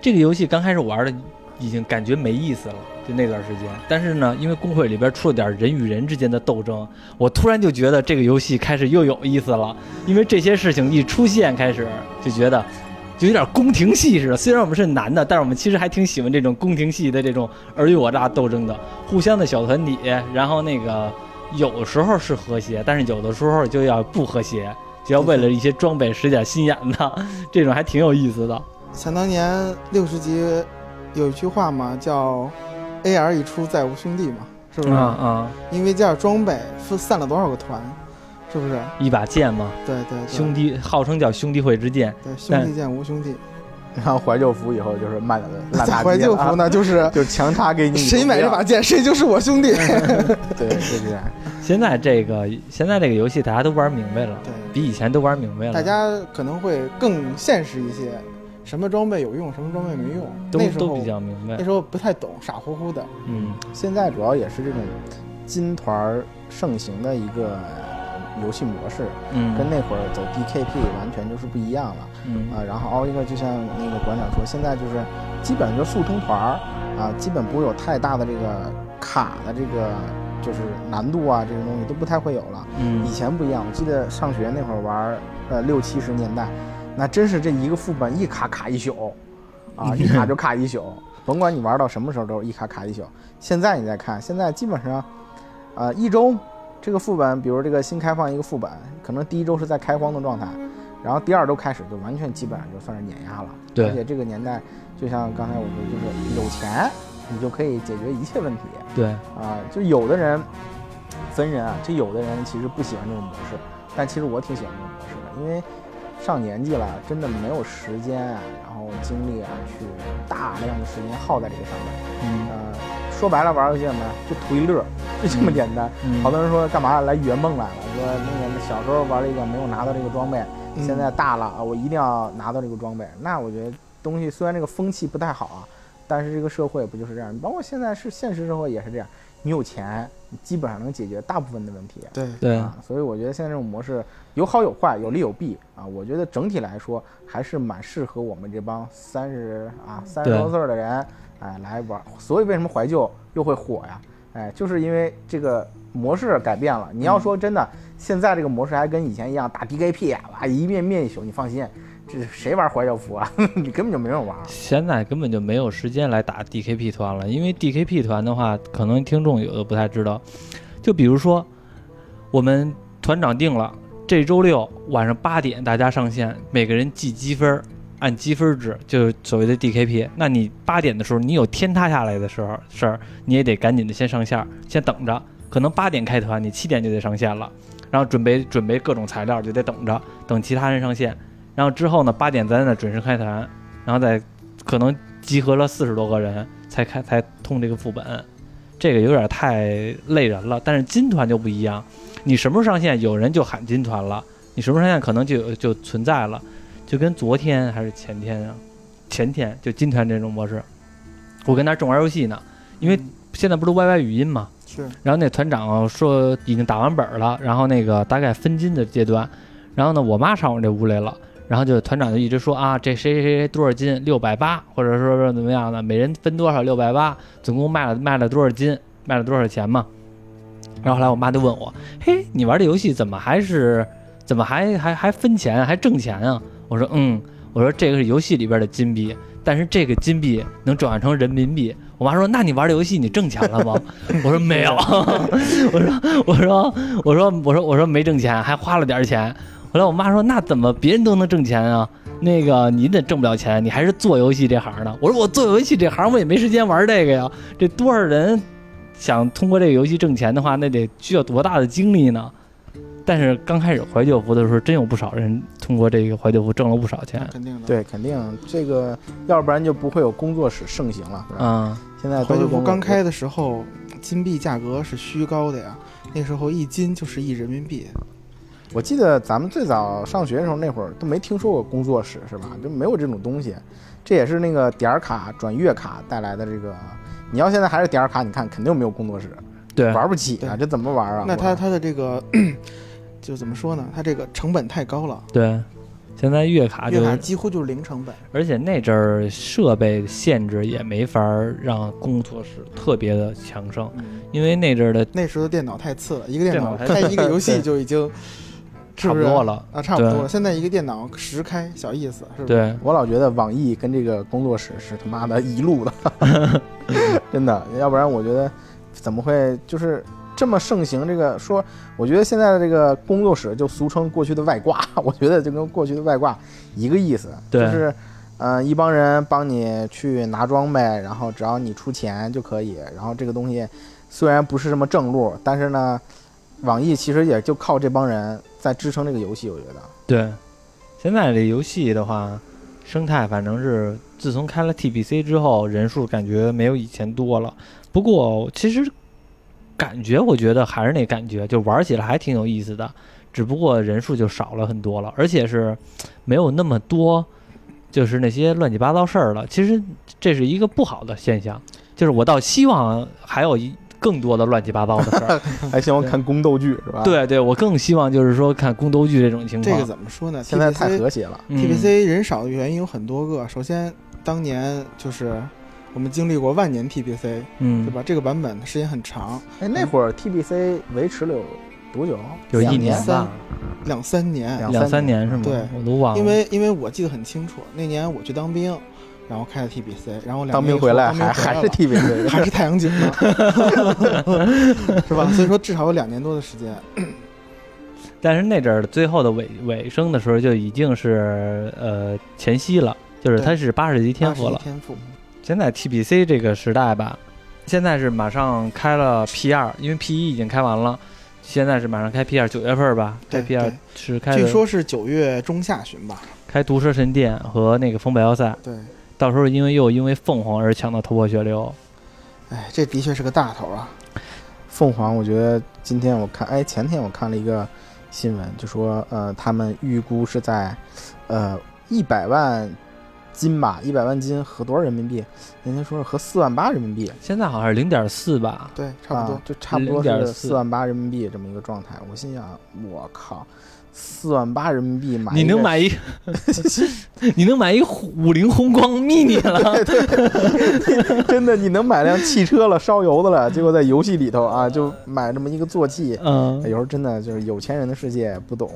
这个游戏刚开始玩的已经感觉没意思了，就那段时间。但是呢，因为公会里边出了点人与人之间的斗争，我突然就觉得这个游戏开始又有意思了。因为这些事情一出现，开始就觉得就有点宫廷戏似的。虽然我们是男的，但是我们其实还挺喜欢这种宫廷戏的这种尔虞我诈斗争的，互相的小团体，然后那个有时候是和谐，但是有的时候就要不和谐。就要为了一些装备使点心眼子，这种还挺有意思的。想当年六十级有一句话嘛，叫 “AR 一出，再无兄弟”嘛，是不是？啊啊！因为加上装备分散了多少个团，是不是？一把剑嘛，对对对，兄弟号称叫兄弟会之剑，对兄弟剑无兄弟。然后怀旧服以后就是卖的烂大街怀旧服呢，就是 *laughs* 就是强插给你，谁买这把剑，谁就是我兄弟。*laughs* 对，就是这样。现在这个现在这个游戏大家都玩明白了，对，比以前都玩明白了。大家可能会更现实一些，什么装备有用，什么装备没用，都那时候都比较明白那。时候不太懂，傻乎乎的。嗯，现在主要也是这种金团盛行的一个游戏模式，嗯，跟那会儿走 DKP 完全就是不一样了。嗯啊，然后奥一个就像那个馆长说，现在就是基本就速通团儿啊，基本不会有太大的这个卡的这个就是难度啊，这种东西都不太会有了。嗯以前不一样，我记得上学那会儿玩儿，呃六七十年代，那真是这一个副本一卡卡一宿，啊，*laughs* 一卡就卡一宿，甭管你玩到什么时候都是一卡卡一宿。现在你再看，现在基本上，呃一周这个副本，比如这个新开放一个副本，可能第一周是在开荒的状态。然后第二周开始就完全基本上就算是碾压了，对而且这个年代就像刚才我说，就是有钱你就可以解决一切问题对，啊。就有的人分人啊，就有的人其实不喜欢这种模式，但其实我挺喜欢这种模式的，因为上年纪了，真的没有时间啊，然后精力啊，去大量的时间耗在这个上面。嗯呃，说白了，玩游戏什么呀？就图一乐，就这么简单。嗯 *laughs* 好多人说干嘛来圆梦来了？说那个小时候玩了一个没有拿到这个装备，嗯现在大了啊，我一定要拿到这个装备。那我觉得东西虽然这个风气不太好啊，但是这个社会不就是这样？包括现在是现实社会也是这样，你有钱，你基本上能解决大部分的问题。对，对啊，所以我觉得现在这种模式有好有坏，有利有弊啊。我觉得整体来说还是蛮适合我们这帮三十啊三十多岁的人哎来玩。所以为什么怀旧又会火呀？哎，就是因为这个模式改变了。你要说真的，现在这个模式还跟以前一样打 DKP 啊，哇一面面一宿，你放心，这谁玩怀旧服啊？*laughs* 你根本就没人玩。现在根本就没有时间来打 DKP 团了，因为 DKP 团的话，可能听众有的不太知道。就比如说，我们团长定了，这周六晚上八点大家上线，每个人记积分，按积分制，就是所谓的 DKP。那你八点的时候，你有天塌下来的时候事儿，你也得赶紧的先上线，先等着。可能八点开团，你七点就得上线了，然后准备准备各种材料，就得等着，等其他人上线。然后之后呢，八点咱再准时开团，然后再可能集合了四十多个人才开才通这个副本，这个有点太累人了。但是金团就不一样，你什么时候上线，有人就喊金团了，你什么时候上线可能就就存在了，就跟昨天还是前天啊，前天就金团这种模式，我跟那儿正玩游戏呢，因为现在不是 YY 语音嘛，是然后那团长说已经打完本了，然后那个大概分金的阶段，然后呢，我妈上我这屋来了，然后就团长就一直说啊，这谁谁谁多少斤，六百八，或者说说怎么样的，每人分多少六百八，总共卖了卖了多少斤，卖了多少钱嘛。然后后来我妈就问我，嘿，你玩这游戏怎么还是怎么还还还分钱还挣钱啊？我说嗯，我说这个是游戏里边的金币，但是这个金币能转换成人民币。我妈说：“那你玩这游戏你挣钱了吗？” *laughs* 我说：“没有。*laughs* ”我说：“我说我说我说我说没挣钱，还花了点钱。”后来我妈说：“那怎么别人都能挣钱啊？那个你得挣不了钱？你还是做游戏这行的。”我说：“我做游戏这行我也没时间玩这个呀。这多少人想通过这个游戏挣钱的话，那得需要多大的精力呢？”但是刚开始怀旧服的时候，真有不少人通过这个怀旧服挣了不少钱。肯定的。，对，肯定这个，要不然就不会有工作室盛行了，是吧？嗯，现在怀旧服刚开的时候，金币价格是虚高的呀，那时候一金就是一人民币。我记得咱们最早上学的时候，那会儿都没听说过工作室，是吧？就没有这种东西。这也是那个点儿卡转月卡带来的这个。你要现在还是点儿卡，你看肯定没有工作室，对，玩不起啊，这怎么玩啊？那它它的这个 *clears throat* 就怎么说呢？它这个成本太高了，对，现在月卡就月卡几乎就是零成本。而且那阵儿设备限制也没法儿让工作室特别的强盛，嗯，因为那阵儿的那时候的电脑太次了，一个电脑开一个游戏就已经差不多了。啊，差不多了。现在一个电脑十开，小意思，是不是？对，我老觉得网易跟这个工作室是他妈的一路的，*laughs* 真的，要不然我觉得怎么会就是这么盛行这个说？我觉得现在的这个工作室就俗称过去的外挂，我觉得就跟过去的外挂一个意思，*laughs* 就是。嗯、一帮人帮你去拿装备，然后只要你出钱就可以。然后这个东西虽然不是什么正路，但是呢，网易其实也就靠这帮人在支撑这个游戏，我觉得。对，现在这游戏的话，生态反正是自从开了 TBC 之后，人数感觉没有以前多了。不过其实感觉我觉得还是那感觉，就玩起来还挺有意思的，只不过人数就少了很多了，而且是没有那么多，就是那些乱七八糟事儿了。其实这是一个不好的现象，就是我倒希望还有一更多的乱七八糟的事儿。*laughs* 还希望看宫斗剧是吧？，对对，我更希望就是说看宫斗剧这种情况。这个怎么说呢现在太和谐了。嗯 TBC 人少的原因有很多个。首先，当年就是我们经历过万年 TBC，嗯，对吧？这个版本时间很长，哎，那会儿 TBC 维持了有多久？有一年三，两三年。两两三年年是吗？对我都忘了。因为因为我记得很清楚，那年我去当兵，然后开的 TBC，然后两当兵回来还还是 TBC，*laughs* 还是太阳井呢，*laughs* 是吧？所以说至少有两年多的时间。但是那阵儿最后的尾尾声的时候就已经是呃前夕了，就是他是八十级天赋了。天赋，现在 TBC 这个时代吧，现在是马上开了 P 二，因为 P 一已经开完了，现在是马上开 P 二，九月份吧，开对 P 二是开据说是九月中下旬吧。开毒蛇神殿和那个风暴要塞，对，到时候因为又因为凤凰而抢到头破血流。哎，这的确是个大头啊。凤凰，我觉得今天我看，哎，前天我看了一个新闻，就说呃，他们预估是在呃一百万金吧，一百万金合多少人民币？人家说是合四万八人民币，现在好像是零点四吧，对，差不多。啊就差不多0.4是四万八人民币这么一个状态。我心想，我靠，四万八人民币买你能买一，你能买一五菱宏光 mini 了。真的，你能买辆汽车了，烧油的了，结果在游戏里头啊，就买这么一个坐骑。嗯有，时候真的就是有钱人的世界不懂，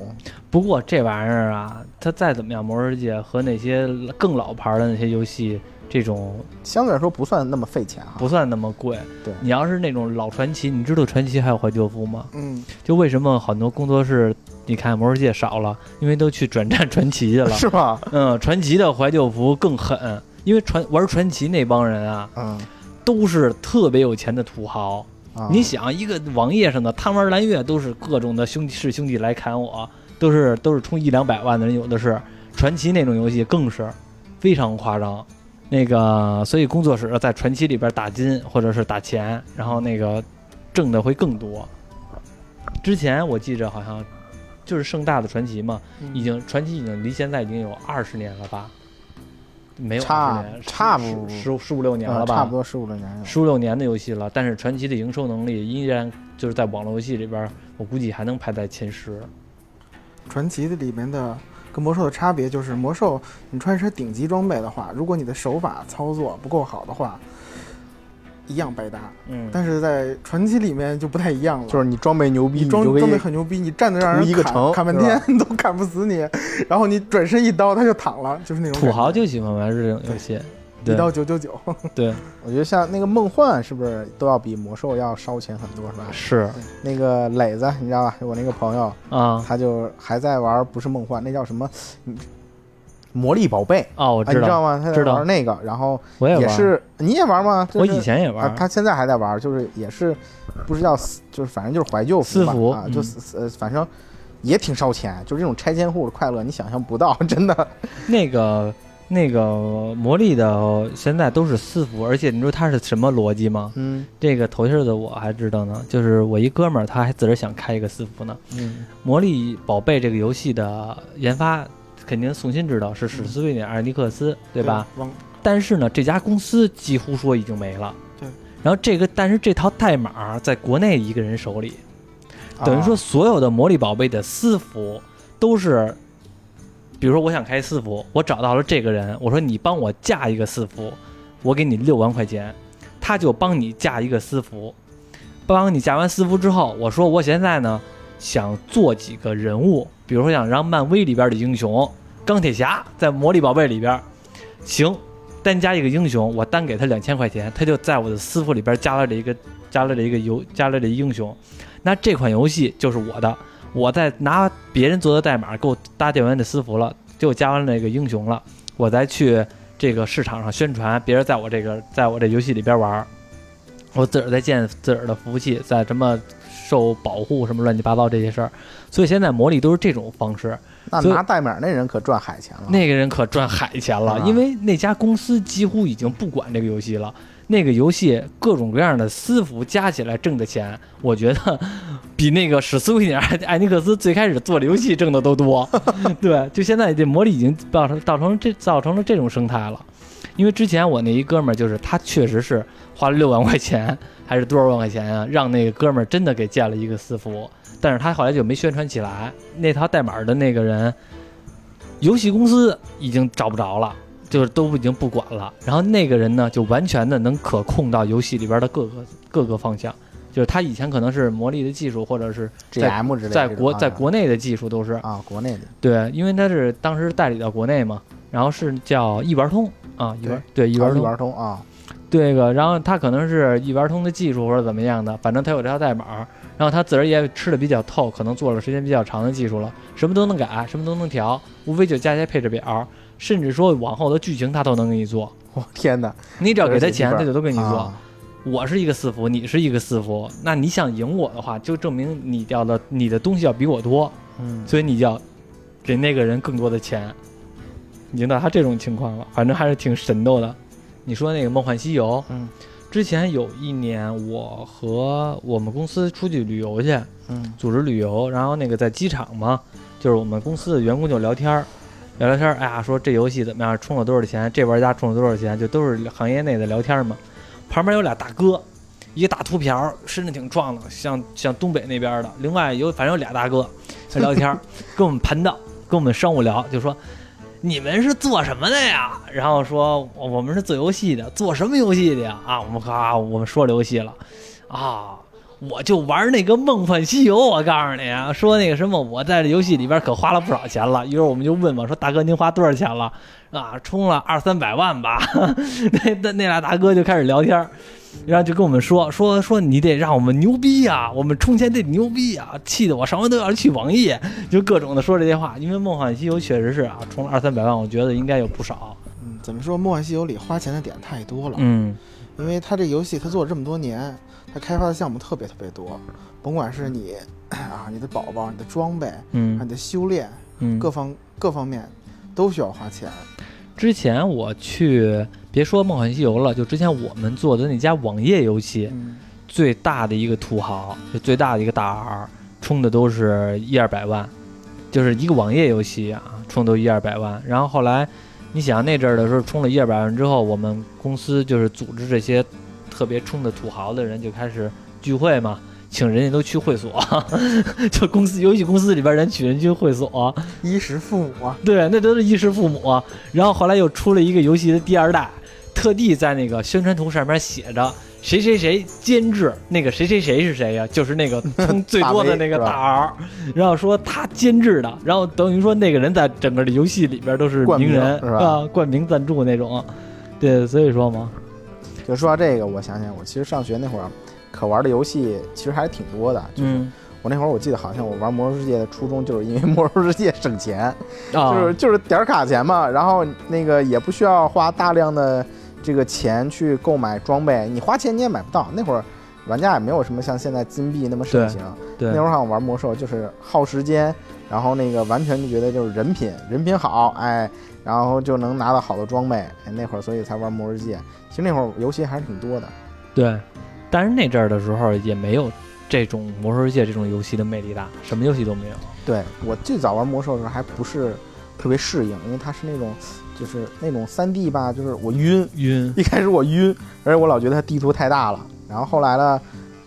不过这玩意儿啊，它再怎么样，《魔兽世界》和那些更老牌的那些游戏，这种相对来说不算那么费钱啊。不算那么贵。对你要是那种老传奇，你知道传奇还有怀旧服吗？嗯，就为什么很多工作室，你看《魔兽世界》少了，因为都去转战传奇去了。*laughs* 是吧？嗯，传奇的怀旧服更狠，因为传玩传奇那帮人啊，嗯都是特别有钱的土豪。啊，你想，一个网页上的贪玩蓝月都是各种的兄弟是兄弟来砍我，都是都是充一两百万的人有的是。传奇那种游戏更是非常夸张。那个，所以工作室在传奇里边打金或者是打钱，然后那个挣的会更多。之前我记着好像就是盛大的传奇嘛，嗯已经传奇已经离现在已经有二十年了吧？没有差20年，差不十十十五六年啊了吧？差不多十五六年有。十五六年的游戏了，但是传奇的营收能力依然就是在网络游戏里边儿，我估计还能排在前十。传奇的里面的跟魔兽的差别就是，魔兽你穿一身顶级装备的话，如果你的手法操作不够好的话，一样白搭。嗯，但是在传奇里面就不太一样了，就是你装备牛逼，你装装备很牛逼，你站着让人砍一个城砍半天 *laughs* 都砍不死你，然后你转身一刀他就躺了，就是那种土豪就喜欢玩这种游戏。一刀九九九。*laughs* 对，我觉得像那个梦幻是不是都要比魔兽要烧钱很多是吧？是那个磊子你知道吧？我那个朋友啊。他就还在玩，不是梦幻，那叫什么？嗯魔力宝贝。哦，我啊，你知道，知道吗？他在知道玩那个，然后我也玩。你也玩吗？就是我以前也啊玩，。他现在还在玩，就是也是不知道，就是反正就是怀旧服吧私服啊，就嗯私呃，反正也挺烧钱，就是这种拆迁户的快乐，你想象不到，*laughs* 真的。那个那个魔力的现在都是私服，而且你知道它是什么逻辑吗？嗯这个头信的我还知道呢，就是我一哥们儿他还自个儿想开一个私服呢。嗯魔力宝贝这个游戏的研发，肯定宋鑫知道是史斯威尔艾尼克斯，对吧？？但是呢，这家公司几乎说已经没了。对。然后这个，但是这套代码在国内一个人手里，等于说所有的魔力宝贝的私服都是，比如说我想开私服，我找到了这个人，我说你帮我架一个私服，我给你六万块钱，他就帮你架一个私服，帮你架完私服之后，我说我现在呢想做几个人物，比如说想让漫威里边的英雄钢铁侠在魔力宝贝里边，行。单加一个英雄，我单给他两千块钱，他就在我的私服里边加了这一个加了这一个游加了这英雄，那这款游戏就是我的，我在拿别人做的代码给我搭建完这私服了，给我加完那个英雄了，我再去这个市场上宣传，别人在我这个在我这游戏里边玩，我自个儿再建自个儿的服务器，在什么受保护什么乱七八糟这些事儿，所以现在魔力都是这种方式。那拿代码那人可赚海钱了。那个人可赚海钱了，啊因为那家公司几乎已经不管这个游戏了。那个游戏各种各样的私服加起来挣的钱，我觉得 *laughs* 比那个史斯威尼尔艾尼克斯最开始做的游戏挣的都多。*laughs* 对，就现在这魔力已经造成造成这造成了这种生态了。因为之前我那一哥们儿就是他确实是花了六万块钱还是多少万块钱啊，让那个哥们儿真的给建了一个私服，但是他后来就没宣传起来。那套代码的那个人，游戏公司已经找不着了，就是都已经不管了。然后那个人呢，就完全的能可控到游戏里边的各个各个方向，就是他以前可能是魔力的技术，或者是在 GM 之类的在国在国内的技术都是啊国内的对，因为他是当时代理到国内嘛，然后是叫一玩通啊，一玩对一玩通一玩通啊，这个，然后他可能是一玩通的技术或者怎么样的，反正他有这套代码，然后他自个儿也吃的比较透，可能做了时间比较长的技术了，什么都能改，什么都能调，无非就加些配置表，甚至说往后的剧情他都能给你做，我 *laughs* 天哪！你只要给他钱，他就都给你做。啊我是一个四服，你是一个四服，那你想赢我的话，就证明你要的你的东西要比我多，嗯，所以你就要给那个人更多的钱，已经到他这种情况了，反正还是挺神斗的。你说那个《梦幻西游》，嗯，之前有一年我和我们公司出去旅游去，嗯组织旅游，然后那个在机场嘛，就是我们公司的员工就聊天儿，聊聊天儿，哎呀，说这游戏怎么样，充了多少钱，这玩家充了多少钱，就都是行业内的聊天嘛。旁边有俩大哥，一个大秃瓢儿，身子挺壮的，像像东北那边的。另外有反正有俩大哥在聊天儿，*laughs* 跟我们盘道，跟我们商务聊，就说你们是做什么的呀？然后说我们是做游戏的，做什么游戏的呀？啊，我们啊，我们说游戏了，啊。我就玩那个《梦幻西游》，我告诉你啊，说那个什么，我在这游戏里边可花了不少钱了。一会儿我们就问嘛，说大哥您花多少钱了？啊，充了二三百万吧。*laughs* 那那那俩大哥就开始聊天，然后就跟我们说说说你得让我们牛逼呀、我们充钱得牛逼呀、气得我上回都要去网易，就各种的说这些话。因为《梦幻西游》确实是啊，充了二三百万，我觉得应该有不少。嗯，怎么说《梦幻西游》里花钱的点太多了，嗯因为他这游戏他做了这么多年，它开发的项目特别特别多，甭管是你 *clears throat* 啊你的宝宝、你的装备、嗯你的修炼，嗯，各方各方面都需要花钱。之前我去，别说《梦幻西游》了，就之前我们做的那家网页游戏，嗯，最大的一个土豪，就最大的一个大 R，充的都是一二百万，就是一个网页游戏啊，充都一二百万。然后后来，你想那阵儿的时候充了一二百万之后，我们公司就是组织这些特别冲的土豪的人就开始聚会嘛，请人家都去会所，*laughs* 就公司游戏公司里边人请人去会所，衣食父母啊，对，那都是衣食父母。然后后来又出了一个游戏的第二代，特地在那个宣传图上面写着谁谁谁监制，那个谁谁谁是谁呀、就是那个充最多的那个大 R，*laughs* 然后说他监制的，然后等于说那个人在整个的游戏里边都是冠名名人啊，冠名赞助那种。对，所以说嘛，就说到这个，我想想，我其实上学那会儿可玩的游戏其实还是挺多的。就是嗯我那会儿我记得好像我玩《魔兽世界》的初衷就是因为 *laughs*《魔兽世界》省钱，啊，就是就是点卡钱嘛，然后那个也不需要花大量的这个钱去购买装备，你花钱你也买不到。那会儿玩家也没有什么像现在金币那么盛行，对那会儿好像玩魔兽就是耗时间，然后那个完全就觉得就是人品，人品好，哎，然后就能拿到好的装备。哎，那会儿所以才玩魔兽世界。其实那会儿游戏还是挺多的。对，但是那阵儿的时候也没有这种魔兽世界这种游戏的魅力大，什么游戏都没有。对我最早玩魔兽的时候还不是特别适应，因为它是那种就是那种三 D 吧，就是我晕，晕，一开始我晕，而且我老觉得它地图太大了。然后后来呢，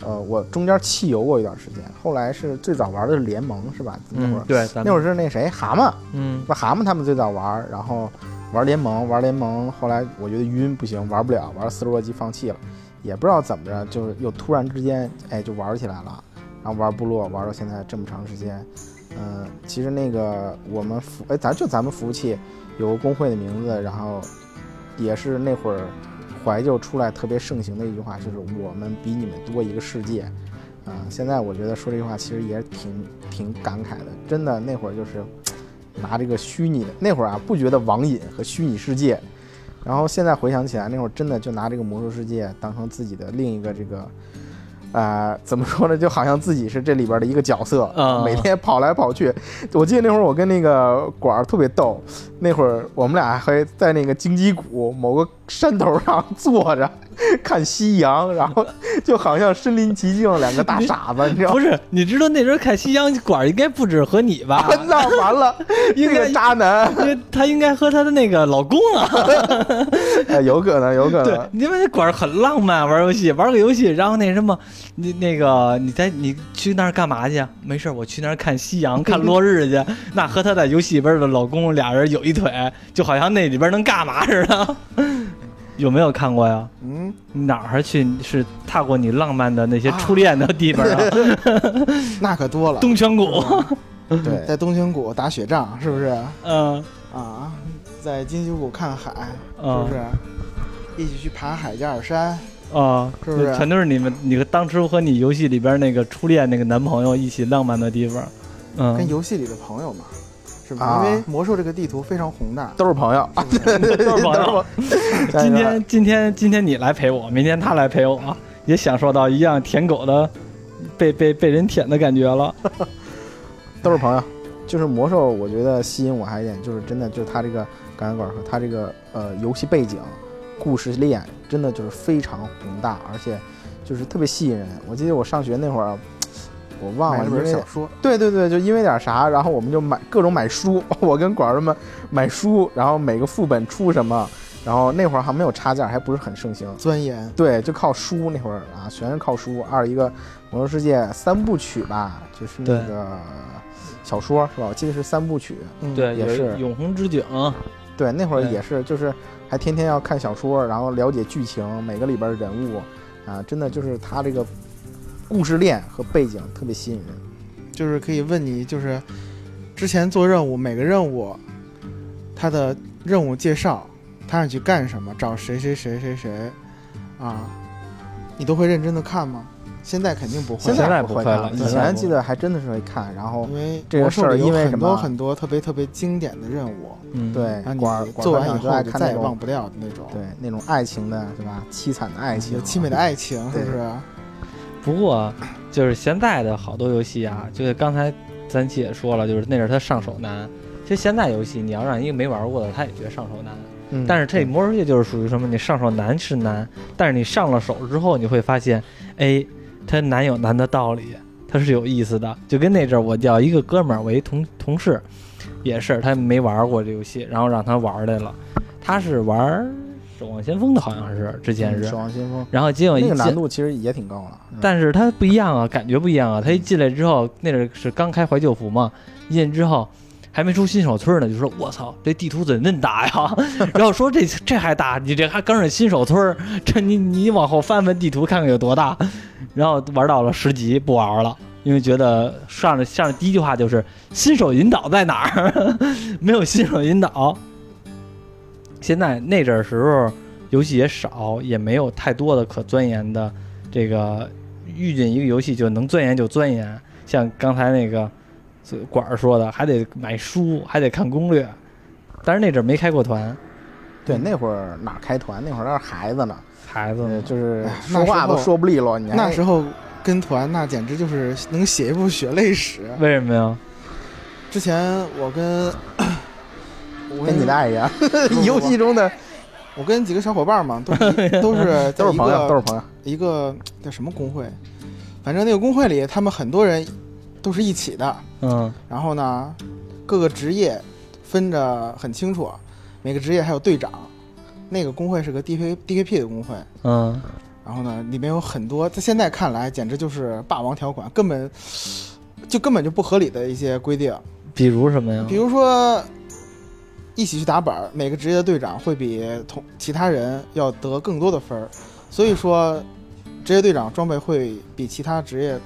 呃，我中间弃游过一段时间。后来是最早玩的是联盟，是吧？那会儿、，嗯对，那会儿是那谁蛤蟆，嗯不蛤蟆他们最早玩，然后玩联盟，玩联盟。后来我觉得晕不行，玩不了，玩四十多级放弃了，也不知道怎么着，就是又突然之间哎就玩起来了，然后玩部落玩到现在这么长时间。嗯、其实那个我们服哎，咱就咱们服务器有个工会的名字，然后也是那会儿怀旧出来特别盛行的一句话，就是我们比你们多一个世界。啊、现在我觉得说这句话其实也挺挺感慨的，真的那会儿就是拿这个虚拟的那会儿啊，不觉得网瘾和虚拟世界，然后现在回想起来，那会儿真的就拿这个魔兽世界当成自己的另一个这个呃，怎么说呢？就好像自己是这里边的一个角色，嗯每天跑来跑去。我记得那会儿我跟那个管儿特别逗，那会儿我们俩还在那个荆棘谷某个山头上坐着 *laughs* 看夕阳，然后就好像身临其境两个大傻子，*laughs* 你知道吗？不是，你知道那时候看夕阳馆应该不止和你吧？*laughs* 那完了，应该这个渣男，因为她应该和他的那个老公啊。哎，有可能，有可对能，，因为那馆儿很浪漫，玩游戏，玩个游戏，然后那什么，你那个你在你去那儿干嘛去？没事儿，我去那儿看夕阳，看落日去。那和他在游戏里边的老公俩人有一腿，就好像那里边能干嘛似的。有没有看过呀？嗯，哪儿去是踏过你浪漫的那些初恋的地方啊？*laughs* 那可多了。东泉谷，对，*laughs* 在东泉谷打雪仗，是不是嗯啊？在金鸡谷看海，是嗯不是？一起去爬海加尔山，啊，是不是全都是你们你当初和你游戏里边那个初恋那个男朋友一起浪漫的地方。嗯跟嗯，游戏里的朋友嘛，是吧？啊因为魔兽这个地图非常宏大，都是朋友，*laughs* 都是朋友。今天今天今天你来陪我，明天他来陪我，也享受到一样舔狗的被被被人舔的感觉了。*laughs* 都是朋友。就是魔兽，我觉得吸引我还有一点就是真的就是它这个刚才管说它这个呃游戏背景、故事链真的就是非常宏大，而且就是特别吸引人。我记得我上学那会儿，我忘了，买了因为本小说，对对对，就因为点啥，然后我们就买各种买书，*laughs* 我跟管儿们买书，然后每个副本出什么，然后那会儿还没有插件，还不是很盛行。钻研。对，就靠书那会儿啊，全是靠书。二一个《魔兽世界》三部曲吧，就是那个小说是吧？我记得是三部曲。嗯，对，也是永恒之井，对，那会儿也是，就是还天天要看小说，然后了解剧情，每个里边的人物啊，真的就是他这个故事链和背景特别吸引人。就是可以问你，就是之前做任务，每个任务它的任务介绍，他让你去干什么，找谁谁谁谁谁，啊，你都会认真的看吗？现在肯定不会，现在不会了以前记得还真的是会看，然后因为这个事儿因为很多很多特别特别经典的任务，嗯，对让你做完以后再也忘不掉的那种，对那种爱情的，对吧？凄惨的爱情，凄美的爱情，是不是？不过就是现在的好多游戏啊，就是刚才咱姐也说了，就是那是它上手难。其实现在游戏你要让一个没玩过的，他也觉得上手难。嗯，但是这魔兽世界就是属于什么？你上手难是难，但是你上了手之后，你会发现，哎，它难有难的道理，它是有意思的。就跟那阵儿我叫一个哥们儿，我一同同事，也是他没玩过这游戏，然后让他玩来了。他是玩《守望先锋》的，好像是之前是守，望先锋然后结果一那个难进，度其实也挺高了，嗯但是他不一样啊，感觉不一样啊。他一进来之后，那阵儿是刚开怀旧服嘛，一进之后。还没出新手村呢，就说我操，这地图怎么那么大呀？*laughs* 然后说这这还大，你这还刚是新手村儿，这你你往后翻翻地图看看有多大。然后玩到了十级不玩了，因为觉得上来上来第一句话就是新手引导在哪儿？*laughs* 没有新手引导。现在那阵儿时候游戏也少，也没有太多的可钻研的。这个遇见一个游戏就能钻研就钻研，像刚才那个管儿说的，还得买书，还得看攻略。但是那阵儿没开过团，对那会儿哪开团？那会儿还是孩子呢，呃，孩子呢就是哎说话都说不利落。你还那时候跟团那简直就是能写一部血泪史。为什么呀？之前我跟我跟你的爱人，不 *laughs* 游戏中的我跟几个小伙伴嘛，都是 *laughs* 都是都是朋友，都是朋友。一个叫什么工会，反正那个工会里，他们很多人都是一起的。嗯然后呢，各个职业分着很清楚，每个职业还有队长。那个工会是个 D K D K P 的工会，嗯，然后呢，里面有很多在现在看来简直就是霸王条款，根本就根本就不合理的一些规定。比如什么呀？比如说，一起去打本儿，每个职业的队长会比同其他人要得更多的分儿，所以说职业队长装备会比其他职业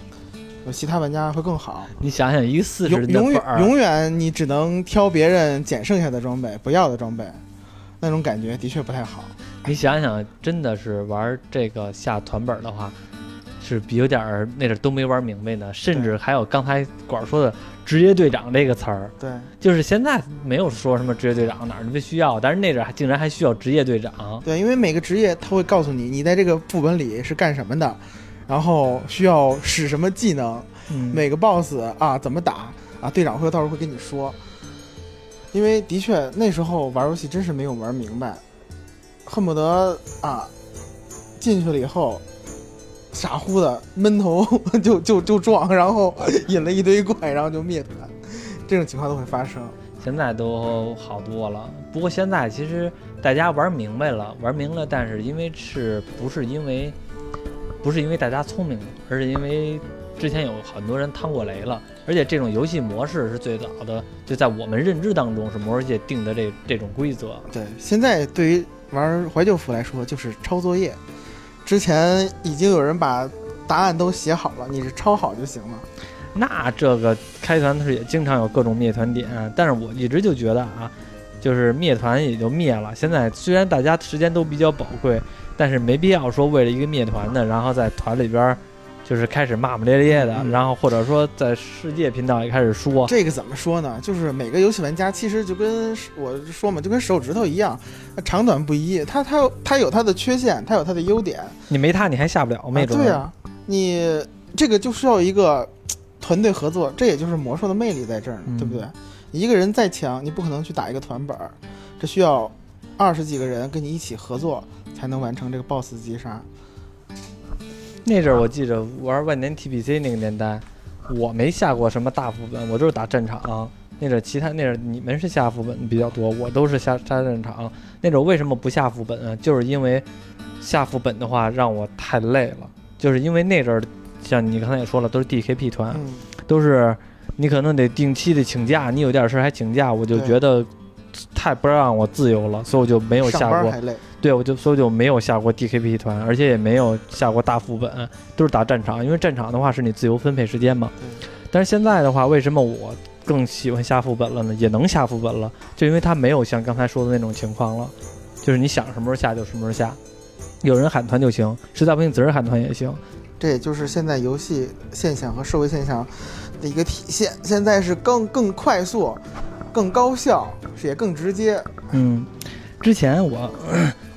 呃其他玩家会更好。你想想，一个四十永永远永远你只能挑别人捡剩下的装备，不要的装备，那种感觉的确不太好。你想想，真的是玩这个下团本的话，是比有点儿那阵儿都没玩明白呢，甚至还有刚才管儿说的职业队长这个词儿，对，就是现在没有说什么职业队长哪儿都需要，但是那阵儿还竟然还需要职业队长。对，因为每个职业他会告诉你，你在这个副本里是干什么的，然后需要使什么技能，嗯每个 boss 啊怎么打啊，队长会到时候会跟你说。因为的确那时候玩游戏真是没有玩明白，恨不得啊进去了以后傻乎的闷头就就就撞，然后引了一堆怪，然后就灭团，这种情况都会发生。现在都好多了。不过现在其实大家玩明白了，玩明了，但是因为是不是因为不是因为大家聪明了，而是因为之前有很多人趟过雷了，而且这种游戏模式是最早的，就在我们认知当中是魔兽界定的这这种规则。对，现在对于玩怀旧服来说，就是抄作业。之前已经有人把答案都写好了，你是抄好就行了。那这个开团的时候也经常有各种灭团点，但是我一直就觉得啊，就是灭团也就灭了。现在虽然大家时间都比较宝贵，但是没必要说为了一个灭团的，然后在团里边就是开始骂骂咧咧的，嗯然后或者说在世界频道也开始说，这个怎么说呢？就是每个游戏玩家其实就跟我说嘛，就跟手指头一样，长短不一。他他有它有他的缺陷，他有他的优点。你没他你还下不了，没啊，准、对啊，你这个就需要一个团队合作，这也就是魔兽的魅力在这儿呢，嗯对不对？你一个人再强，你不可能去打一个团本儿，这需要二十几个人跟你一起合作才能完成这个 BOSS 击杀。那阵儿我记着玩万年 TPC 那个年代，我没下过什么大副本，我就是打战场。那阵儿其他那阵儿你们是下副本比较多，我都是下下战场。那阵儿为什么不下副本啊？就是因为下副本的话让我太累了，就是因为那阵儿像你刚才也说了，都是 DKP 团，嗯，都是你可能得定期的请假，你有点事儿还请假，我就觉得太不让我自由了，所以我就没有上下过。对，我就所以就没有下过 DKP 团，而且也没有下过大副本，都是打战场。因为战场的话是你自由分配时间嘛。但是现在的话，为什么我更喜欢下副本了呢？也能下副本了，就因为它没有像刚才说的那种情况了，就是你想什么时候下就什么时候下，有人喊团就行，实在不行自个儿喊团也行。这也就是现在游戏现象和社会现象的一个体现。现在是更更快速、更高效，也更直接。嗯，之前我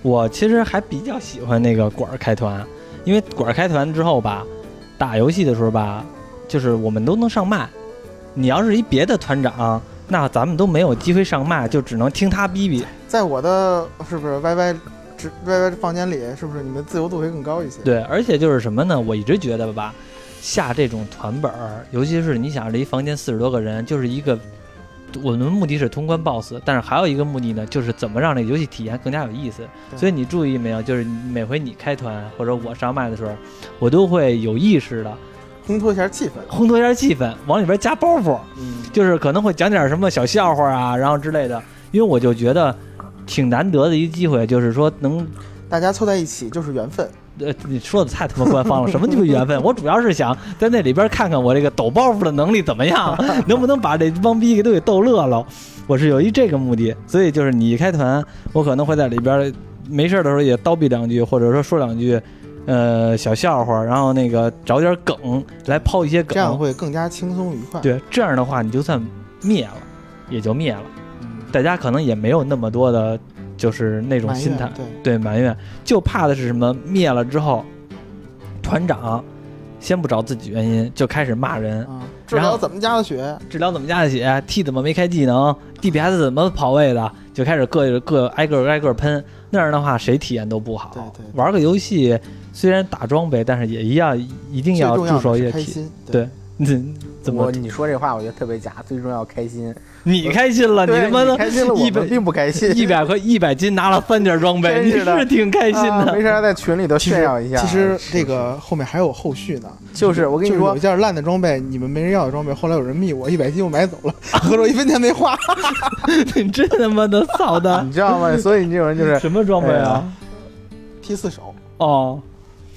我其实还比较喜欢那个管儿开团，因为管儿开团之后吧，打游戏的时候吧，就是我们都能上麦。你要是一别的团长，那咱们都没有机会上麦，就只能听他逼逼。在我的是不是 YY 直 YY 房间里，是不是你们自由度会更高一些？对，而且就是什么呢？我一直觉得吧，下这种团本儿，尤其是你想这一房间四十多个人，就是一个我们目的是通关 BOSS，但是还有一个目的呢，就是怎么让这个游戏体验更加有意思。所以你注意没有？就是每回你开团或者我上麦的时候，我都会有意识的烘托一下气氛。烘托一下气氛，往里边加包袱，嗯，就是可能会讲点什么小笑话啊，然后之类的。因为我就觉得挺难得的一机会，就是说能大家凑在一起就是缘分。呃，你说的太他妈官方了，什么就是缘分？我主要是想在那里边看看我这个抖包袱的能力怎么样，*laughs* 能不能把这帮逼给都给逗乐了。我是有一这个目的，所以就是你一开团，我可能会在里边没事的时候也叨逼两句，或者说说两句，呃，小笑话，然后那个找点梗来抛一些梗，这样会更加轻松愉快。，对，这样的话你就算灭了，也就灭了，嗯，大家可能也没有那么多的，就是那种心态。对，对埋怨，就怕的是什么？灭了之后，团长先不找自己原因，就开始骂人，啊，治疗怎么加的血？治疗怎么加的血，T 怎么没开技能，DPS 怎么跑位的，就开始各各挨个挨个喷。那样的话，谁体验都不好。对对对玩个游戏虽然打装备，但是也一样，一定要注手的是也体。开心。对，你，*laughs* 怎么你说这话，我觉得特别假。最重要开心，你开心了？你他妈的开心了，我一百们并不开心。一百块一百斤拿了三件装备，你是挺开心啊的。没事儿在群里头炫耀一下。其实这个后面还有后续呢。就是我跟你说有一，件烂的装备，你们没人要的装备，后来有人密我一百斤，我买走了，*laughs* 合着我一分钱没花。*laughs* 你真他妈的操蛋！*laughs* 你知道吗？所以你这种人就是什么装备啊？T 四手，哦，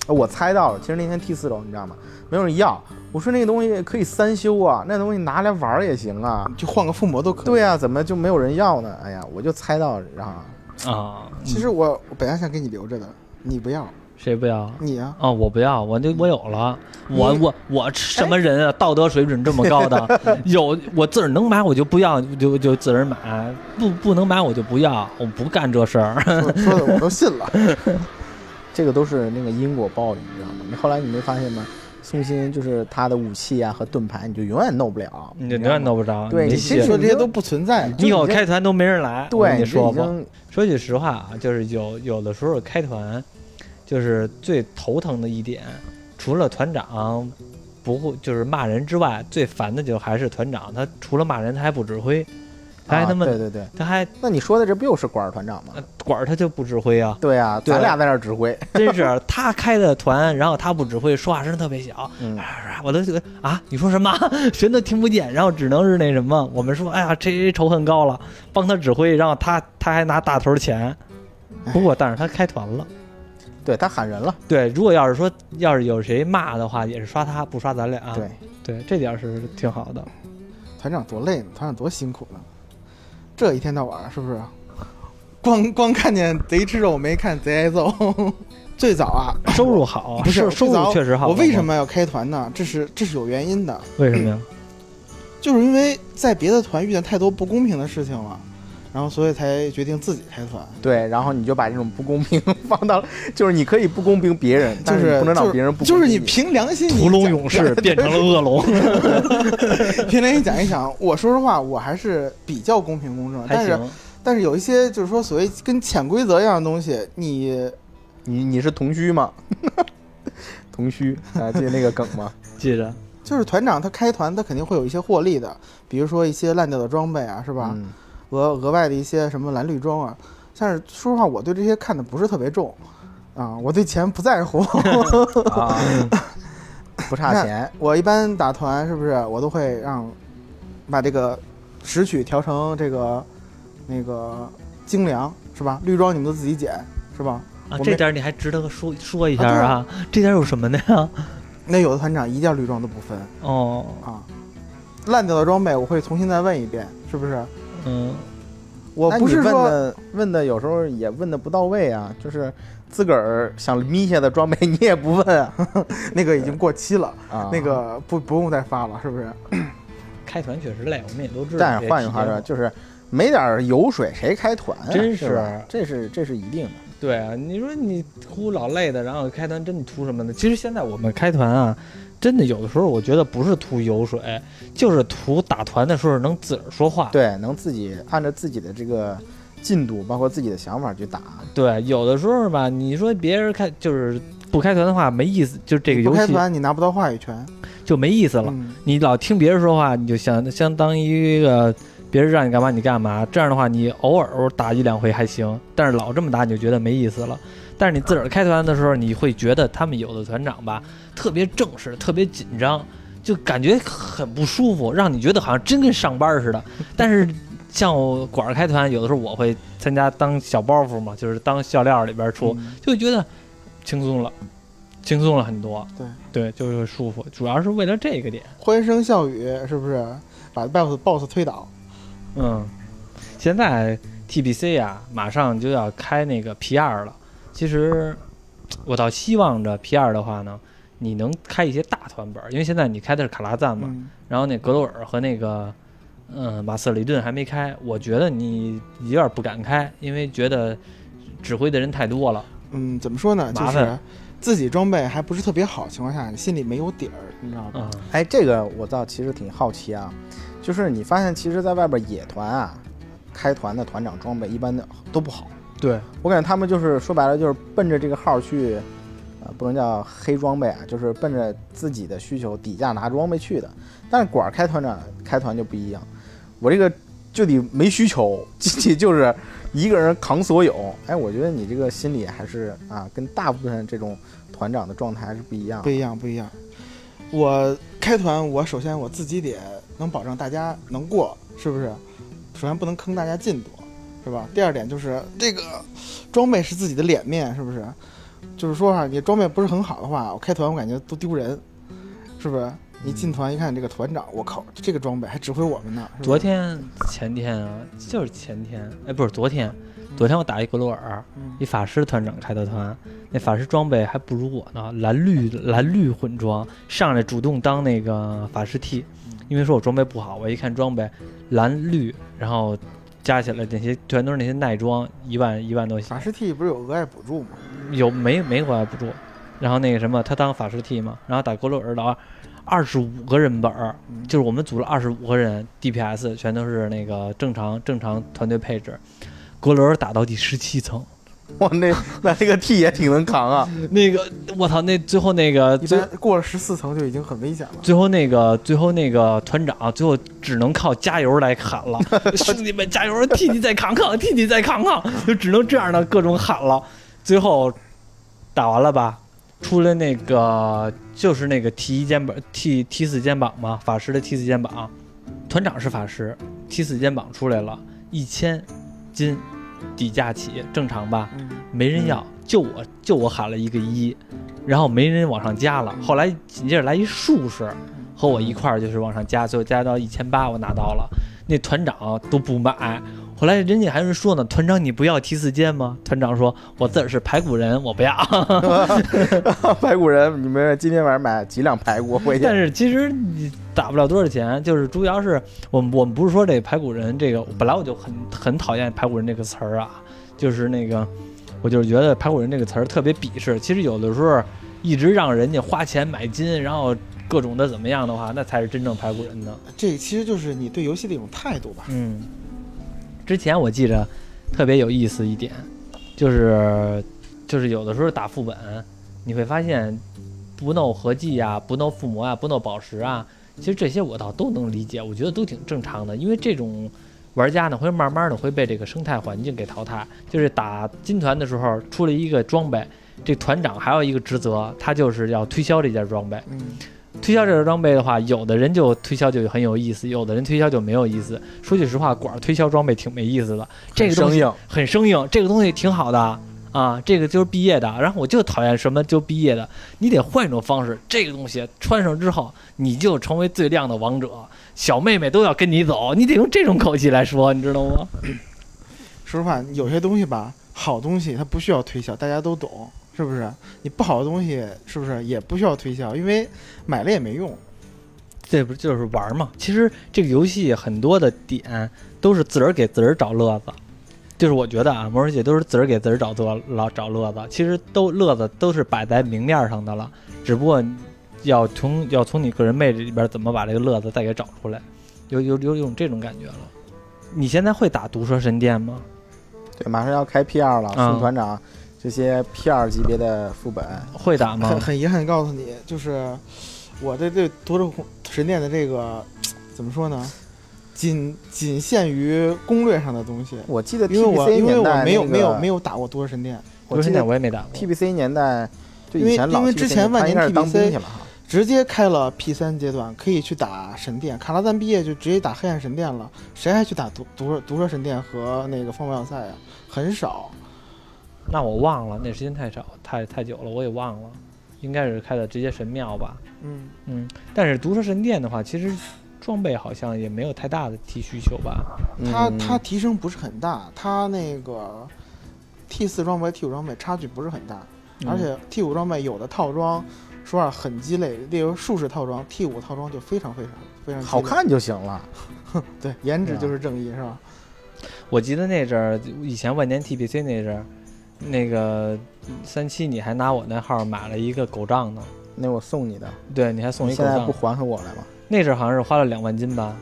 我猜到了，其实那天 T 四手你知道吗？没有人要。我说那个东西可以三修啊，那东西拿来玩也行啊。就换个附魔都可以。对啊，怎么就没有人要呢？哎呀，我就猜到啊，啊，其实我我本来想给你留着的，你不要，谁不要？你啊，哦，我不要，我就我有了，我我我什么人啊？道德水准这么高的，*laughs* 有我自个儿能买我就不要，就就自个儿买，不不能买我就不要，我不干这事儿。说说的我都信了。*laughs* 这个都是那个因果报应，你知道吗？你后来你没发现吗？宋鑫就是他的武器啊和盾牌，你就永远弄不了，你就永远弄不着。对你说这些都不存在。你以后开团都没人来。对，你说吧。说句实话啊，就是有有的时候开团，就是最头疼的一点，除了团长不会就是骂人之外，最烦的就还是团长。他除了骂人，他还不指挥，他还啊他妈、对对对。他还那你说的这不又是管儿团长吗？呃管儿他就不指挥啊。对啊，对咱俩在那儿指挥。*laughs* 真是他开的团，然后他不指挥，说话声特别小，嗯，我都觉得啊，你说什么？*laughs* 谁都听不见，然后只能是那什么，我们说，哎呀，这谁仇恨高了，帮他指挥，然后他他还拿大头钱。不过，但是他开团了。对他喊人了。对，如果要是说要是有谁骂的话，也是刷他，不刷咱俩。对，对，这点是挺好的。团长多累呢，团长多辛苦呢，这一天到晚是不是？光光看见贼吃肉，没看贼挨揍。*laughs* 最早啊，收入好，不是收入确实好。我为什？么要开团呢？这是这是有原因的，为什么呀？就是因为在别的团遇见太多不公平的事情了，然后所以才决定自己开团。对，然后你就把这种不公平 *laughs* 放到，就是你可以不公平别人，但就是你不能让别人不公就是你凭良心，屠龙勇士 *laughs* 变成了恶龙，*laughs* 凭良心讲一讲，我说实话，我还是比较公平公正，还但是行。但是有一些就是说所谓跟潜规则一样的东西，你你你是同虚吗？同虚啊，记得那个梗吗？记着，就是团长他开团，他肯定会有一些获利的，比如说一些烂掉的装备啊，是吧？嗯额额外的一些什么蓝绿装啊。但是说实话，我对这些看的不是特别重啊，我对钱不在乎。*laughs* 啊，不差钱。我一般打团是不是我都会让把这个拾取调成这个那个精良是吧？绿装你们都自己捡是吧？啊，这点你还值得说说一下啊啊啊？这点有什么的呀？*laughs* 那有的团长一件绿装都不分哦，啊，烂掉的装备我会重新再问一遍，是不是？嗯，我不是说的问的有时候也问的不到位啊，就是自个儿想眯下的装备你也不问啊 *laughs* 那个已经过期了，啊。那个不不用再发了，是不是？*coughs* 开团确实累，我们也都知道。但是换句话说，就是没点油水谁开团啊？真是是这是这是一定的。对啊，你说你图老累的，然后开团真的图什么呢？其实现在我们开团啊，真的有的时候我觉得不是图油水，就是图打团的时候能自个儿说话。对，能自己按照自己的这个进度，包括自己的想法去打。对，有的时候吧，你说别人开就是不开团的话没意思，就这个游戏不开团你拿不到话语权。就没意思了。嗯，你老听别人说话，你就相相当于一个别人让你干嘛你干嘛。这样的话，你偶尔打一两回还行，但是老这么打你就觉得没意思了。但是你自个儿开团的时候，你会觉得他们有的团长吧特别正式，特别紧张，就感觉很不舒服，让你觉得好像真跟上班似的。*laughs* 但是像我管儿开团，有的时候我会参加当小包袱嘛，就是当笑料里边出，嗯就会觉得轻松了，轻松了很多。对对，就会舒服，主要是为了这个点。欢声笑语是不是把 boss boss 推倒？嗯，现在 TBC 啊，马上就要开那个 P 二了。其实我倒希望着 P 二的话呢，你能开一些大团本儿，因为现在你开的是卡拉赞嘛，嗯，然后那格罗尔和那个嗯马瑟里顿还没开，我觉得你有点不敢开，因为觉得指挥的人太多了。嗯，怎么说呢？就是自己装备还不是特别好的情况下，你心里没有底儿，你知道吗？嗯，哎，这个我倒其实挺好奇啊，就是你发现其实在外边野团啊，开团的团长装备一般的都不好。对，我感觉他们就是说白了就是奔着这个号去，不能叫黑装备啊，就是奔着自己的需求底价拿装备去的。但是管开团长开团就不一样，我这个就得没需求，进去就是一个人扛所有。哎，我觉得你这个心理还是啊，跟大部分这种团长的状态还是不一样不。一样，不一样。我开团，我首先我自己得能保证大家能过，是不是？首先不能坑大家进度，是吧？第二点就是这个装备是自己的脸面，是不是？就是说啊，你装备不是很好的话，我开团我感觉都丢人，是不是？你进团一看这个团长，我靠，这个装备还指挥我们呢。昨天前天啊，就是前天，哎，不是昨天，昨天我打一格罗尔，嗯一法师团长开的团，那法师装备还不如我呢，蓝绿蓝绿混装，上来主动当那个法师 T，因为说我装备不好，我一看装备蓝绿，然后加起来那些全都是那些耐装，一万一万多法。师 T 不是有额外补助吗？有没没额外补助，然后那个什么，他当法师 T 嘛，然后打格罗尔的话，二十五个人本就是我们组了二十五个人，DPS 全都是那个正常正常团队配置，格罗尔打到第十七层，哇，那那这个 T 也挺能扛啊！那个我操，那最后那个一最般过了十四层就已经很危险了。最后那个最后那个团长最后只能靠加油来喊了，*laughs* 兄弟们加油，替你再扛扛，替你再扛扛，就只能这样的各种喊了。最后打完了吧，出了那个就是那个 T 一肩膀 T T 四肩膀嘛，法师的 T 四肩膀，团长是法师，T 四肩膀出来了，一千斤底价起，正常吧？嗯，没人要，就我就我喊了一个一，然后没人往上加了。后来紧接着来一术士，和我一块儿就是往上加，最后加到一千八，我拿到了。那团长都不买，后来人家还是说呢，团长你不要提四间吗？团长说，我自个儿是排骨人，我不要。*laughs* 排骨人，你们今天晚上买几两排骨回去？*laughs* 但是其实你打不了多少钱，就是主要是我们我们不是说这排骨人这个，本来我就很很讨厌排骨人这个词儿啊，就是那个我就是觉得排骨人这个词儿特别鄙视。其实有的时候一直让人家花钱买金，然后各种的怎么样的话，那才是真正排骨人呢。这其实就是你对游戏的一种态度吧。嗯，之前我记着特别有意思一点，就是就是有的时候打副本，你会发现不弄合计呀、不弄附魔啊、不弄宝石啊，其实这些我倒都能理解，我觉得都挺正常的，因为这种。玩家呢会慢慢的会被这个生态环境给淘汰，就是打金团的时候出了一个装备，这团长还有一个职责，他就是要推销这件装备。推销这个装备的话，有的人就推销就很有意思，有的人推销就没有意思。说句实话，管儿推销装备挺没意思的，这个东西生硬，很生硬，这个东西挺好的啊，这个就是毕业的。然后我就讨厌什么就毕业的，你得换一种方式，这个东西穿上之后，你就成为最靓的王者，小妹妹都要跟你走，你得用这种口气来说，你知道吗？说实话，有些东西吧，好东西它不需要推销，大家都懂，是不是？你不好的东西是不是也不需要推销，因为买了也没用。这不就是玩儿嘛？其实这个游戏很多的点都是自个儿给自个儿找乐子，就是我觉得啊，魔兽世界都是自个儿给自个儿找乐老找乐子，其实都乐子都是摆在明面上的了，只不过要从要从你个人魅力里边怎么把这个乐子再给找出来，有有有有种这种感觉了。你现在会打毒蛇神殿吗？对，马上要开 P 二了，嗯宋团长这些 P 二级别的副本，会打吗很？很遗憾告诉你，就是我对这夺者神殿的这个怎么说呢？仅仅限于攻略上的东西，我记得因为我 TBC 因为年代我没有没有没有，打过夺者神殿，毒蛇神殿我记得我也没打过。TBC 年代就因为以前老因为之前万年 TBC。直接开了 P 三阶段，可以去打神殿。卡拉赞毕业就直接打黑暗神殿了，谁还去打毒毒蛇毒蛇神殿和那个风暴要塞啊？很少。那我忘了，那时间太少，太太久了，我也忘了，应该是开的直接神庙吧。嗯，嗯，但是毒蛇神殿的话，其实装备好像也没有太大的提需求吧。它嗯它提升不是很大，它那个 T 四装备 T 五装备差距不是很大，嗯而且 T 五装备有的套装说实话很鸡肋，例如术士套装 T 五套装就非常非常非常好，看就行了。*laughs* 对，颜值就是正义是吧？我记得那阵儿，以前万年 TBC 那阵儿，那个三七你还拿我那号买了一个狗杖呢，那我送你的，对，你还送一狗杖现在不。还给我来吗？那阵儿好像是花了两万金吧，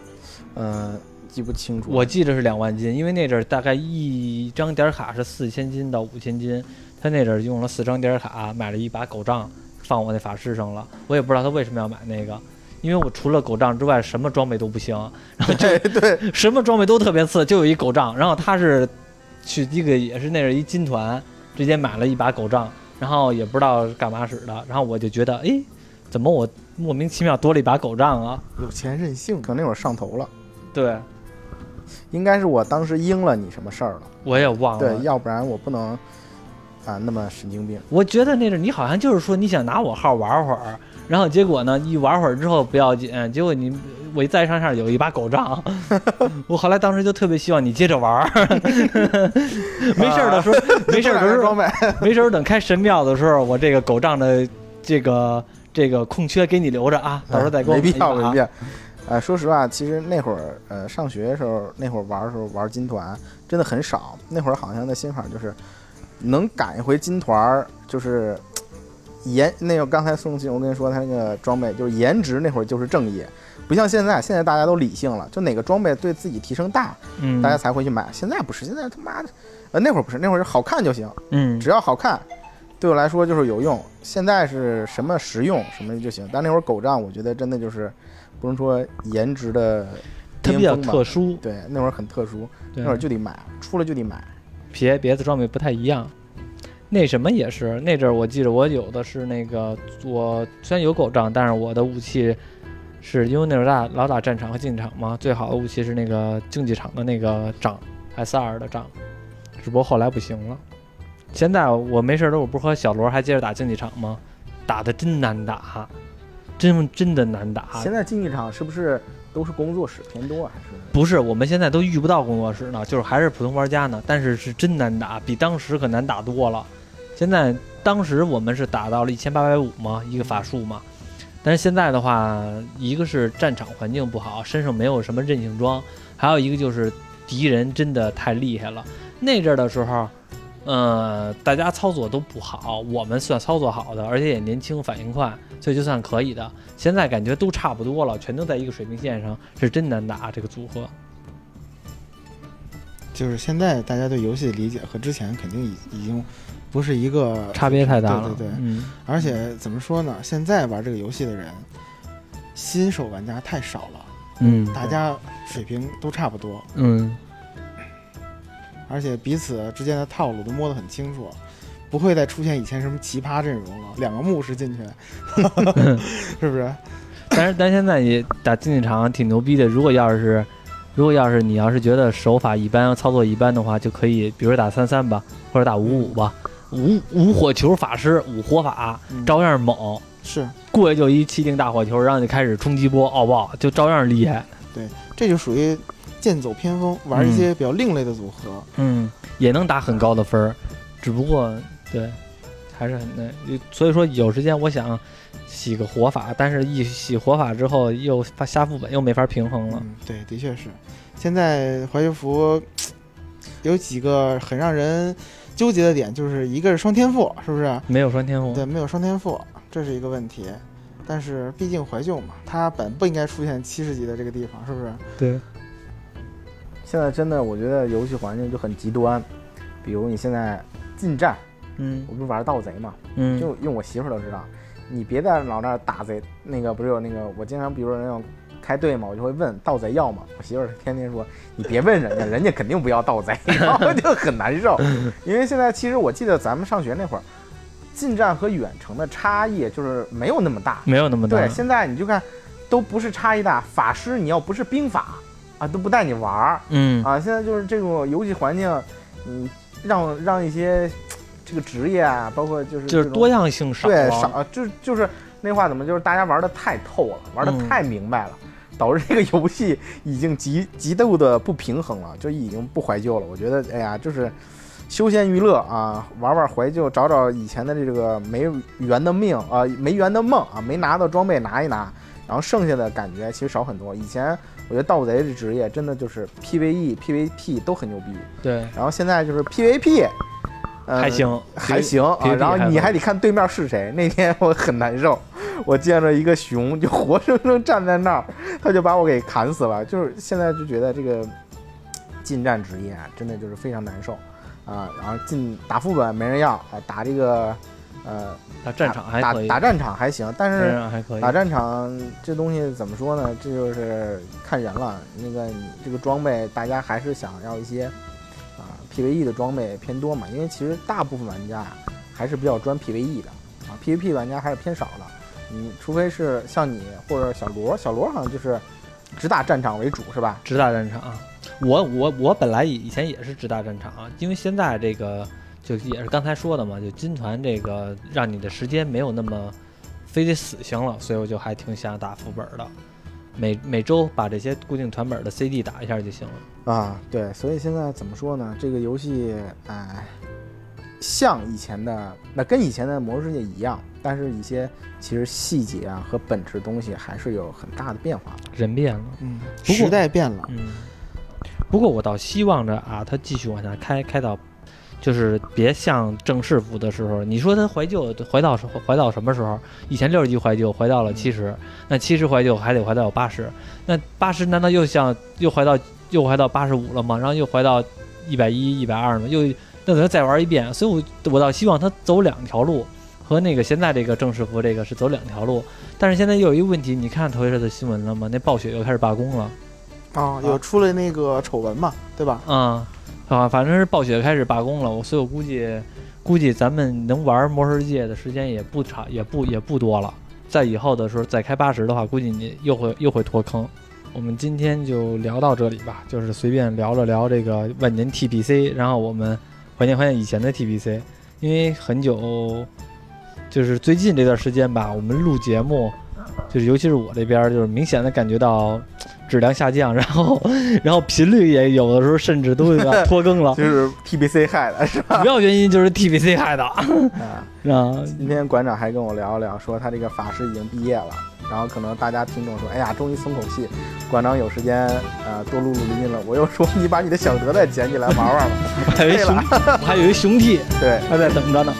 嗯，记不清楚。我记得是两万金，因为那阵儿大概一张点儿卡是四千金到五千金，他那阵儿用了四张点儿卡买了一把狗杖，放我那法师上了，我也不知道他为什么要买那个。因为我除了狗杖之外，什么装备都不行，然后这对 *laughs* 对，什么装备都特别次，就有一狗杖。然后他是去一个也是那是一金团，直接买了一把狗杖，然后也不知道干嘛使的。然后我就觉得，哎，怎么我莫名其妙多了一把狗杖啊？有钱任性，可能那会儿上头了，对，应该是我当时应了你什么事儿了。我也忘了。对，要不然我不能啊那么神经病。我觉得那阵你好像就是说你想拿我号玩会儿，然后结果呢一玩会儿之后不要紧，结果你我一再上上有一把狗杖，*laughs* 我后来当时就特别希望你接着玩儿，*laughs* 没事儿的时候，*laughs* 没事儿的时候没事儿，等开神庙的时候，我这个狗杖的这个这个空缺给你留着啊，到时候再给我没必要，没必要。呃，说实话，其实那会儿呃上学的时候，那会儿玩的时候玩金团真的很少。那会儿好像的心法就是能赶一回金团儿，就是颜那个刚才宋庆我跟你说他那个装备就是颜值那会儿就是正义，不像现在，现在大家都理性了，就哪个装备对自己提升大，嗯，大家才会去买。现在不是，现在他妈的，呃那会儿不是，那会儿是好看就行，嗯只要好看，对我来说就是有用。现在是什么实用什么就行，但那会儿狗仗，我觉得真的就是不能说颜值的它比较特殊，对，那会儿很特殊，那会儿就得买，出了就得买。别别的装备不太一样。那什么也是，那阵儿我记得我有的是那个，我虽然有狗杖，但是我的武器是因为那时候打老打战场和竞技场嘛，最好的武器是那个竞技场的那个杖，S 二的杖，只不过后来不行了。现在我没事儿的，我不是和小罗还接着打竞技场吗？打的真难打，真真的难打。现在竞技场是不是都是工作室偏多，还是？不是，我们现在都遇不到工作室呢，就是还是普通玩家呢，但是是真难打，比当时可难打多了。现在当时我们是打到了一千八百五嘛，一个法术嘛，但是现在的话，一个是战场环境不好，身上没有什么韧性装，还有一个就是敌人真的太厉害了。那阵儿的时候，呃，大家操作都不好，我们算操作好的，而且也年轻，反应快，所以就算可以的。现在感觉都差不多了，全都在一个水平线上，是真难打这个组合。就是现在大家对游戏的理解和之前肯定已已经不是一个差别太大了。对对对，嗯，而且怎么说呢？现在玩这个游戏的人，新手玩家太少了，嗯大家水平都差不多，嗯，而且彼此之间的套路都摸得很清楚，不会再出现以前什么奇葩阵容了，两个牧师进去，*laughs* 是不是？*laughs* 但是但现在你打竞技场挺牛逼的。如果要是如果要是你要是觉得手法一般、操作一般的话，就可以比如打三三吧，或者打五五吧。五五火球法师五火法嗯照样猛，是，过去就一气定大火球，然后就开始冲击波奥爆，就照样厉害。对这就属于剑走偏锋，玩一些比较另类的组合。嗯，也能打很高的分儿，只不过对，还是很那。所以说有时间我想洗个火法，但是一洗火法之后又发下副本，又没法平衡了。嗯，对，的确是。现在怀旧服有几个很让人纠结的点，就是一个是双天赋，是不是？没有双天赋，对，没有双天赋，这是一个问题。但是毕竟怀旧嘛，它本不应该出现七十级的这个地方，是不是？对，现在真的，我觉得游戏环境就很极端，比如你现在近战，嗯我不是玩盗贼嘛，嗯，就用我媳妇儿都知道，你别在老那儿打贼，那个不是有那个，我经常比如说那种开队嘛，我就会问盗贼要嘛？我媳妇儿天天说你别问人家，*laughs* 人家肯定不要盗贼，*laughs* 然后就很难受。因为现在其实我记得咱们上学那会儿，近战和远程的差异就是没有那么大。没有那么大。对，现在你就看，都不是差异大，法师你要不是兵法啊，都不带你玩儿嗯啊。现在就是这种游戏环境，嗯，让让一些这个职业啊，包括就是就是多样性少。对少，啊就就是那话怎么就是大家玩的太透了，玩的嗯太明白了。导致这个游戏已经极极度的不平衡了，就已经不怀旧了。我觉得，哎呀，就是休闲娱乐啊，玩玩怀旧，找找以前的这个没圆的命啊、没圆的梦啊，没拿到装备拿一拿，然后剩下的感觉其实少很多。以前我觉得盗贼这职业真的就是 PVE、PVP 都很牛逼，对，然后现在就是 PVP，、呃、还行，还行啊，然后你还还得看对面是谁。*laughs* 那天我很难受，我见着一个熊就活生生站在那儿，他就把我给砍死了。就是现在就觉得这个近战职业啊，真的就是非常难受啊。然后进打副本没人要，啊，打这个呃打战场还可以，打打战场还行，但是。打战场这东西怎么说呢？这就是看人了。那个你这个装备，大家还是想要一些啊 PVE 的装备偏多嘛，因为其实大部分玩家啊还是比较专 PVE 的啊，PVP 玩家还是偏少的。你除非是像你或者小罗，小罗好像就是只打战场为主是吧？只打战场，我我我本来以以前也是只打战场，因为现在这个就也是刚才说的嘛，就金团这个让你的时间没有那么非得死性了，所以我就还挺想打副本的，每每周把这些固定团本的 CD 打一下就行了。啊，对，所以现在怎么说呢？这个游戏，哎，像以前的，那跟以前的魔兽世界一样，但是一些其实细节啊和本质东西还是有很大的变化的。人变了，嗯，时代变了，嗯。不过我倒希望着啊，它继续往下开，开到就是别像正式服的时候，你说他怀旧怀到怀到什么时候？以前六十级怀旧怀到了七十、那七十怀旧还得怀到八十，那八十难道又像又怀到又怀到八十五了吗？然后又怀到一百一、一百二吗？又那等于再玩一遍。所以我我倒希望他走两条路，和那个现在这个正式服这个是走两条路。但是现在又有一个问题，你看头一阵的新闻了吗？那暴雪又开始罢工了。啊，有出了那个丑闻嘛，对吧？啊、啊，反正是暴雪开始罢工了，我所以我估计估计咱们能玩魔兽世界的时间也不长，也不也不多了。在以后的时候再开八十的话，估计你又会又会脱坑。我们今天就聊到这里吧，就是随便聊了聊这个万年 TPC，然后我们怀念怀念以前的 TPC，因为很久，就是最近这段时间吧，我们录节目，就是尤其是我这边儿，就是明显的感觉到质量下降，然后然后频率也有的时候甚至都有点拖更了。*laughs* 就是 TBC 害的是吧？主要原因就是 TBC 害的，*laughs* 啊，啊，今天馆长还跟我聊了聊，说他这个法师已经毕业了，然后可能大家听众说，哎呀，终于松口气，馆长有时间呃多录录音了。我又说你把你的小德再捡起来玩玩吧。我还有一 *laughs* 熊，我还有一熊 T 对，还在等着呢。